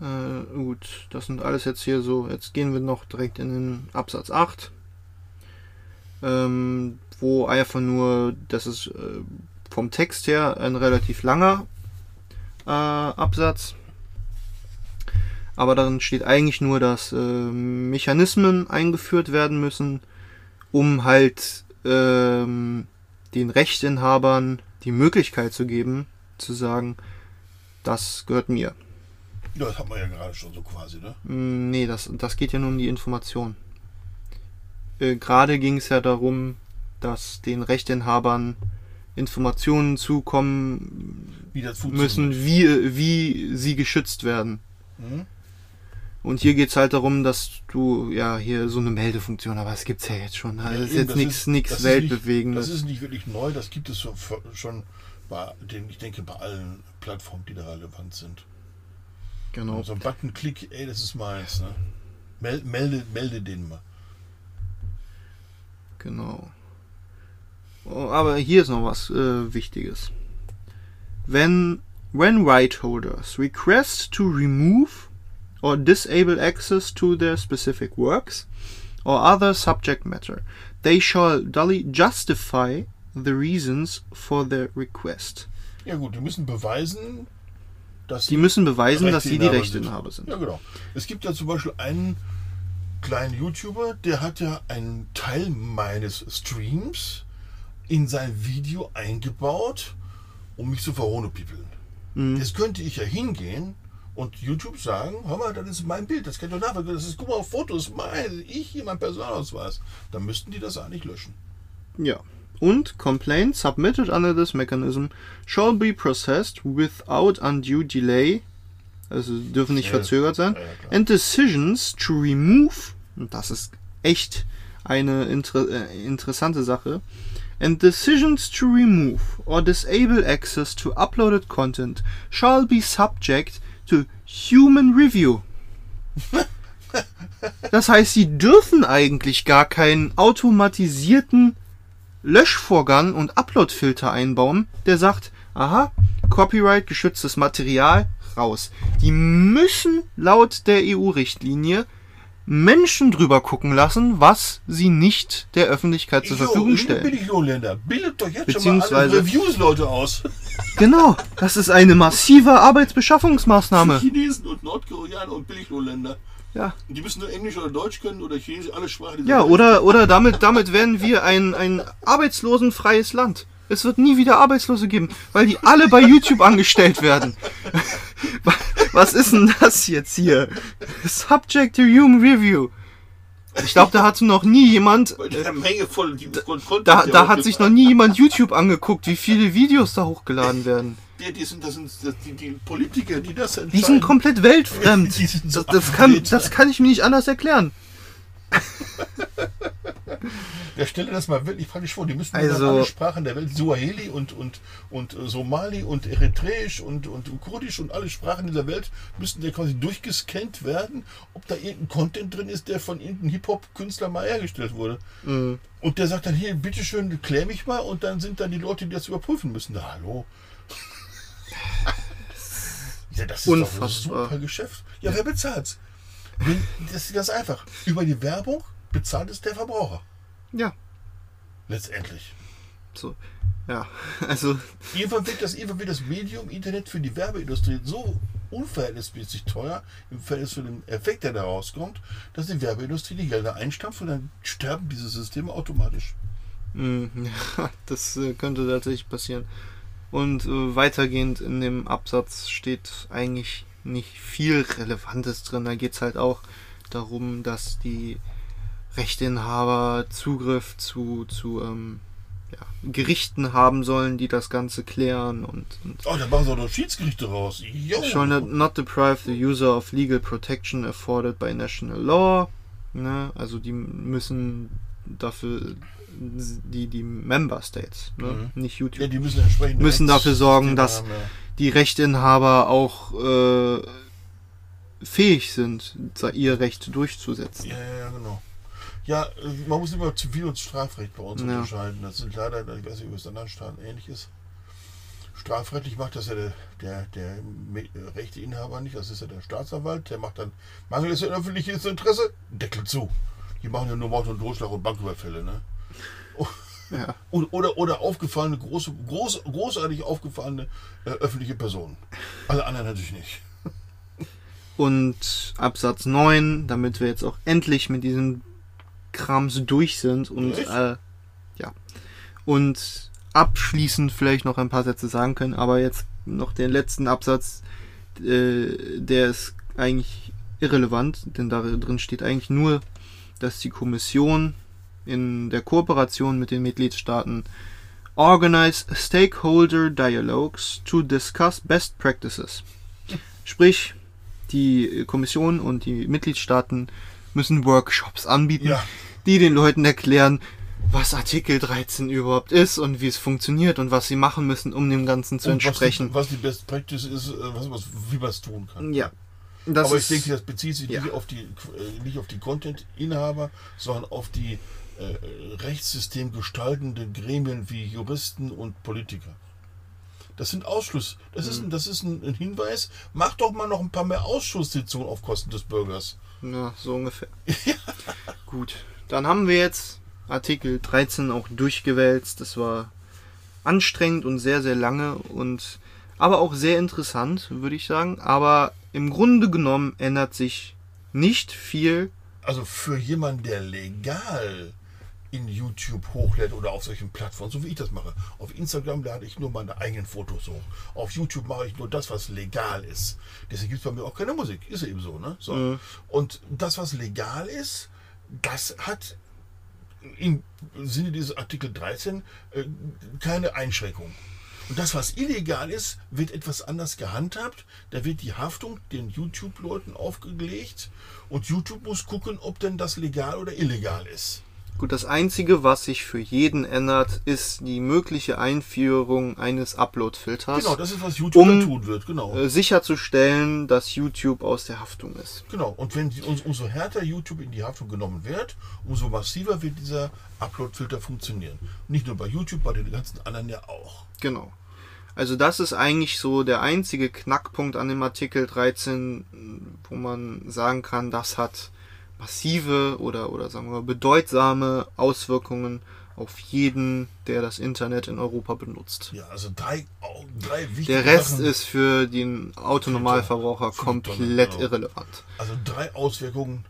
Äh, gut, das sind alles jetzt hier so. Jetzt gehen wir noch direkt in den Absatz 8. Ähm, wo einfach nur, das ist äh, vom Text her ein relativ langer äh, Absatz. Aber darin steht eigentlich nur, dass äh, Mechanismen eingeführt werden müssen, um halt ähm, den Rechteinhabern die Möglichkeit zu geben, zu sagen, das gehört mir. Ja, das hat man ja gerade schon so quasi, ne? Mm, Nee, das, das geht ja nur um die Information. Äh, Gerade ging es ja darum, dass den Rechteinhabern Informationen zukommen Wie müssen, wie, wie sie geschützt werden. Mhm. Und hier geht es halt darum, dass du, ja, hier so eine Meldefunktion, aber das gibt's ja jetzt schon. Also Ja, das ist eben, jetzt nichts nichts das ist nicht- Weltbewegendes. Das ist nicht wirklich neu, das gibt es so- schon bei den, ich denke, bei allen Plattformen, die da relevant sind. genau. So ein Button-Klick, ey, das ist meins, ne? Mel, melde, melde den mal. Genau. Aber hier ist noch was äh, Wichtiges. When, when right holders request to remove or disable access to their specific works or other subject matter, they shall duly justify the reasons for their request. Ja gut, die müssen beweisen, dass Die müssen beweisen, dass sie die Rechteinhaber Rechteinhaber sind. Ja, genau. Es gibt ja zum Beispiel einen kleinen YouTuber, der hat ja einen Teil meines Streams in sein Video eingebaut, um mich zu verhohnepiepeln. Mhm. Jetzt könnte ich ja hingehen und YouTube sagen, hör mal, das ist mein Bild, das kennt ihr nachvollziehen, das ist, guck mal auf Fotos, mein, ich hier, mein Personalausweis. Dann müssten die das eigentlich löschen. Ja. Und complaints submitted under this mechanism shall be processed without undue delay. Also dürfen nicht Ja, verzögert sein. ja. And decisions to remove, und das ist echt eine inter äh, interessante Sache. And decisions to remove or disable access to uploaded content shall be subject to human review. Das heißt, sie dürfen eigentlich gar keinen automatisierten Löschvorgang und Uploadfilter einbauen, der sagt, aha, Copyright geschütztes Material raus. Die müssen laut der EU-Richtlinie Menschen drüber gucken lassen, was sie nicht der Öffentlichkeit zur Jo, Verfügung liebe stellen. Billiglohnländer, bildet doch jetzt schon mal alle Reviews-Leute aus. Genau, das ist eine massive Arbeitsbeschaffungsmaßnahme. Chinesen und Nordkoreaner und Billiglohnländer. Ja, Die müssen nur Englisch oder Deutsch können oder Chinesisch, alle Sprachen. ja oder, oder damit, damit werden wir ein, ein arbeitslosenfreies Land. Es wird nie wieder Arbeitslose geben, weil die alle bei YouTube angestellt werden. Was ist denn das jetzt hier? Subject to Human Review. Ich glaube, da hat noch nie jemand, Content, da, da hat sich noch nie jemand YouTube angeguckt, wie viele Videos da hochgeladen werden. Die, die, sind, das sind die, die Politiker, die das entscheiden. Die sind komplett weltfremd. Sind so Das, das, kann, das kann ich mir nicht anders erklären. Ja, stelle das mal wirklich praktisch vor. Die müssen Also- alle Sprachen der Welt, Suaheli und, und, und äh, Somali und Eritreisch und, und Kurdisch und alle Sprachen dieser Welt müssten ja quasi durchgescannt werden, ob da irgendein Content drin ist, der von irgendeinem Hip-Hop-Künstler mal hergestellt wurde. Mhm. Und der sagt dann, hier, bitteschön, klär mich mal. Und dann sind dann die Leute, die das überprüfen müssen. Na, hallo. ja, das ist doch Unfassbar. ein super Geschäft. Ja, wer bezahlt's? Das ist ganz einfach. Über die Werbung bezahlt es der Verbraucher. Ja, Letztendlich. so. Ja, also Irgendwann wird das, irgendwann wird das Medium Internet für die Werbeindustrie so unverhältnismäßig teuer im Verhältnis zu dem Effekt, der da rauskommt, dass die Werbeindustrie die Gelder einstampft und dann sterben diese Systeme automatisch. Mm, Ja, das äh, könnte tatsächlich passieren. Und äh, weitergehend in dem Absatz steht eigentlich nicht viel Relevantes drin. Da geht es halt auch darum, dass die Rechteinhaber Zugriff zu, zu ähm, ja, Gerichten haben sollen, die das Ganze klären und, und Oh, da machen sie auch noch Schiedsgerichte raus. Jo. shall not, not deprive the user of legal protection afforded by national law. Ne? Also die müssen dafür die, die Member States, ne? nicht YouTube. Ja, die müssen entsprechend Müssen dafür sorgen, dass- haben, die Rechteinhaber auch äh, fähig sind, ihr Recht durchzusetzen. Ja, ja, ja, genau. Ja, äh, man muss immer Zivil- und Strafrecht bei uns Ja. unterscheiden. Das sind leider, ich weiß nicht, ob es in anderen Staaten ähnlich ist. Strafrechtlich macht das ja der, der, der äh, Rechteinhaber nicht, das ist ja der Staatsanwalt, der macht dann, Mangel ist ja öffentliches Interesse, Deckel zu. Die machen ja nur Mord und Totschlag und Banküberfälle, ne? Ja. Und, oder, oder aufgefallene, große, groß, großartig aufgefallene äh, öffentliche Personen. Alle anderen natürlich nicht. Und Absatz 9, damit wir jetzt auch endlich mit diesem Krams durch sind und äh, ja. Und abschließend vielleicht noch ein paar Sätze sagen können, aber jetzt noch den letzten Absatz, äh, der ist eigentlich irrelevant, denn da drin steht eigentlich nur, dass die Kommission in der Kooperation mit den Mitgliedstaaten organize stakeholder dialogues to discuss best practices. Sprich, die Kommission und die Mitgliedstaaten müssen Workshops anbieten, Ja. Die den Leuten erklären, was Artikel 13 überhaupt ist und wie es funktioniert und was sie machen müssen, um dem Ganzen zu Und entsprechen. Was die, was die Best Practice ist, äh, was, was, wie man es tun kann. Ja. Das Aber ist, ich denke, das bezieht sich ja. nicht auf die äh, nicht auf die Content-Inhaber, sondern auf die äh, Rechtssystem Gremien wie Juristen und Politiker. Das sind Ausschluss. Das ist, ein, das ist ein, ein Hinweis. Mach doch mal noch ein paar mehr Ausschusssitzungen auf Kosten des Bürgers. Ja, so ungefähr. Gut, dann haben wir jetzt Artikel 13 auch durchgewälzt. Das war anstrengend und sehr, sehr lange und aber auch sehr interessant, würde ich sagen. Aber im Grunde genommen ändert sich nicht viel. Also für jemanden, der legal in YouTube hochlädt oder auf solchen Plattformen, so wie ich das mache. Auf Instagram lade ich nur meine eigenen Fotos hoch. Auf YouTube mache ich nur das, was legal ist. Deswegen gibt es bei mir auch keine Musik. Ist eben so, ne? So. Mhm. Und das, was legal ist, das hat im Sinne dieses Artikel 13 äh, keine Einschränkung. Und das, was illegal ist, wird etwas anders gehandhabt. Da wird die Haftung den YouTube-Leuten aufgelegt und YouTube muss gucken, ob denn das legal oder illegal ist. Gut, das Einzige, was sich für jeden ändert, ist die mögliche Einführung eines Upload-Filters, Genau, das ist, was YouTube Um, tun wird, genau. äh, sicherzustellen, dass YouTube aus der Haftung ist. Genau, und wenn die, um- umso härter YouTube in die Haftung genommen wird, umso massiver wird dieser Upload-Filter funktionieren. Nicht nur bei YouTube, bei den ganzen anderen ja auch. Genau. Also das ist eigentlich so der einzige Knackpunkt an dem Artikel 13, wo man sagen kann, das hat massive oder, oder sagen wir mal bedeutsame Auswirkungen auf jeden, der das Internet in Europa benutzt. Ja, also drei, au- drei wichtige Der Rest Sachen. ist für den Autonormalverbraucher komplett genau. irrelevant. Also drei Auswirkungen.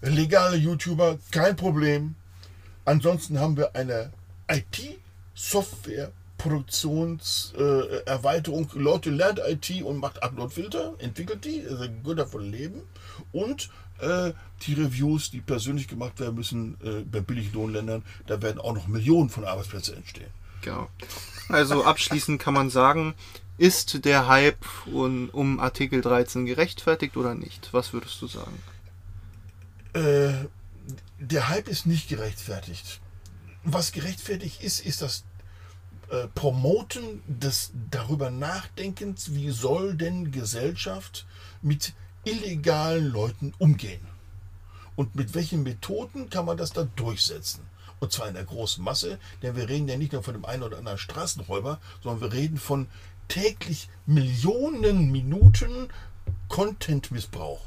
Legale YouTuber, kein Problem. Ansonsten haben wir eine IT-Software. Produktionserweiterung, äh. Leute lernt IT und macht Upload-Filter, entwickelt die, also gut davon leben. Und äh, die Reviews, die persönlich gemacht werden müssen äh, bei Billiglohnländern, da werden auch noch Millionen von Arbeitsplätzen entstehen. Genau. Also abschließend kann man sagen, ist der Hype um, um Artikel 13 gerechtfertigt oder nicht? Was würdest du sagen? Äh, der Hype ist nicht gerechtfertigt. Was gerechtfertigt ist, ist das äh, Promoten des darüber Nachdenkens, wie soll denn Gesellschaft mit illegalen Leuten umgehen? Und mit welchen Methoden kann man das dann durchsetzen? Und zwar in der großen Masse, denn wir reden ja nicht nur von dem einen oder anderen Straßenräuber, sondern wir reden von täglich Millionen Minuten Content-Missbrauch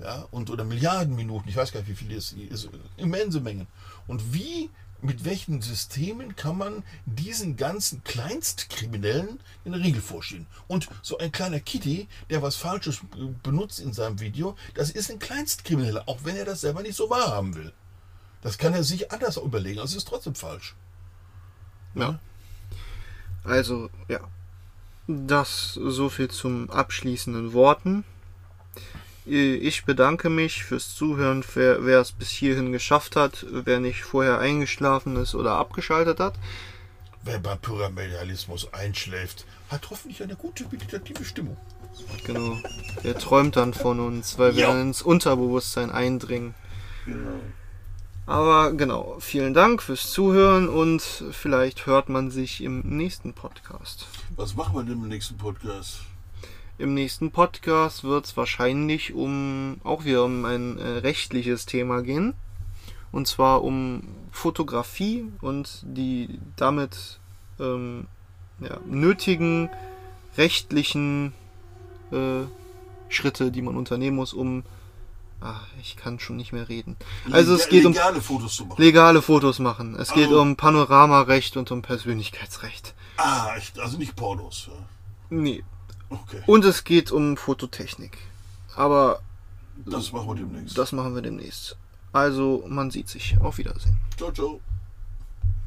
ja, und oder Milliarden Minuten, ich weiß gar nicht, wie viel es ist, immense Mengen. Und wie, mit welchen Systemen kann man diesen ganzen Kleinstkriminellen in der Riegel vorschieben? Und so ein kleiner Kitty, der was Falsches benutzt in seinem Video, das ist ein Kleinstkrimineller, auch wenn er das selber nicht so wahrhaben will. Das kann er sich anders überlegen, also es ist trotzdem falsch. Ja. Also, ja. Das so viel zum abschließenden Worten. Ich bedanke mich fürs Zuhören, wer, wer es bis hierhin geschafft hat, wer nicht vorher eingeschlafen ist oder abgeschaltet hat. Wer beim Pyramidalismus einschläft, hat hoffentlich eine gute meditative Stimmung. Genau. Der träumt dann von uns, weil wir Ja. dann ins Unterbewusstsein eindringen. Aber genau, vielen Dank fürs Zuhören und vielleicht hört man sich im nächsten Podcast. Was machen wir denn im nächsten Podcast? Im nächsten Podcast wird es wahrscheinlich um auch wieder um ein äh, rechtliches Thema gehen. Und zwar um Fotografie und die damit ähm, ja, nötigen rechtlichen äh, Schritte, die man unternehmen muss, um. Ah, ich kann schon nicht mehr reden. Also es geht um legale Fotos zu machen. legale Fotos machen. Es geht Also- um Panoramarecht und um Persönlichkeitsrecht. Ah, also nicht Pornos. ja. Nee. Okay, Und es geht um Fototechnik. Aber das machen wir demnächst. Das machen wir demnächst. Also, man sieht sich. Auf Wiedersehen. Ciao, ciao.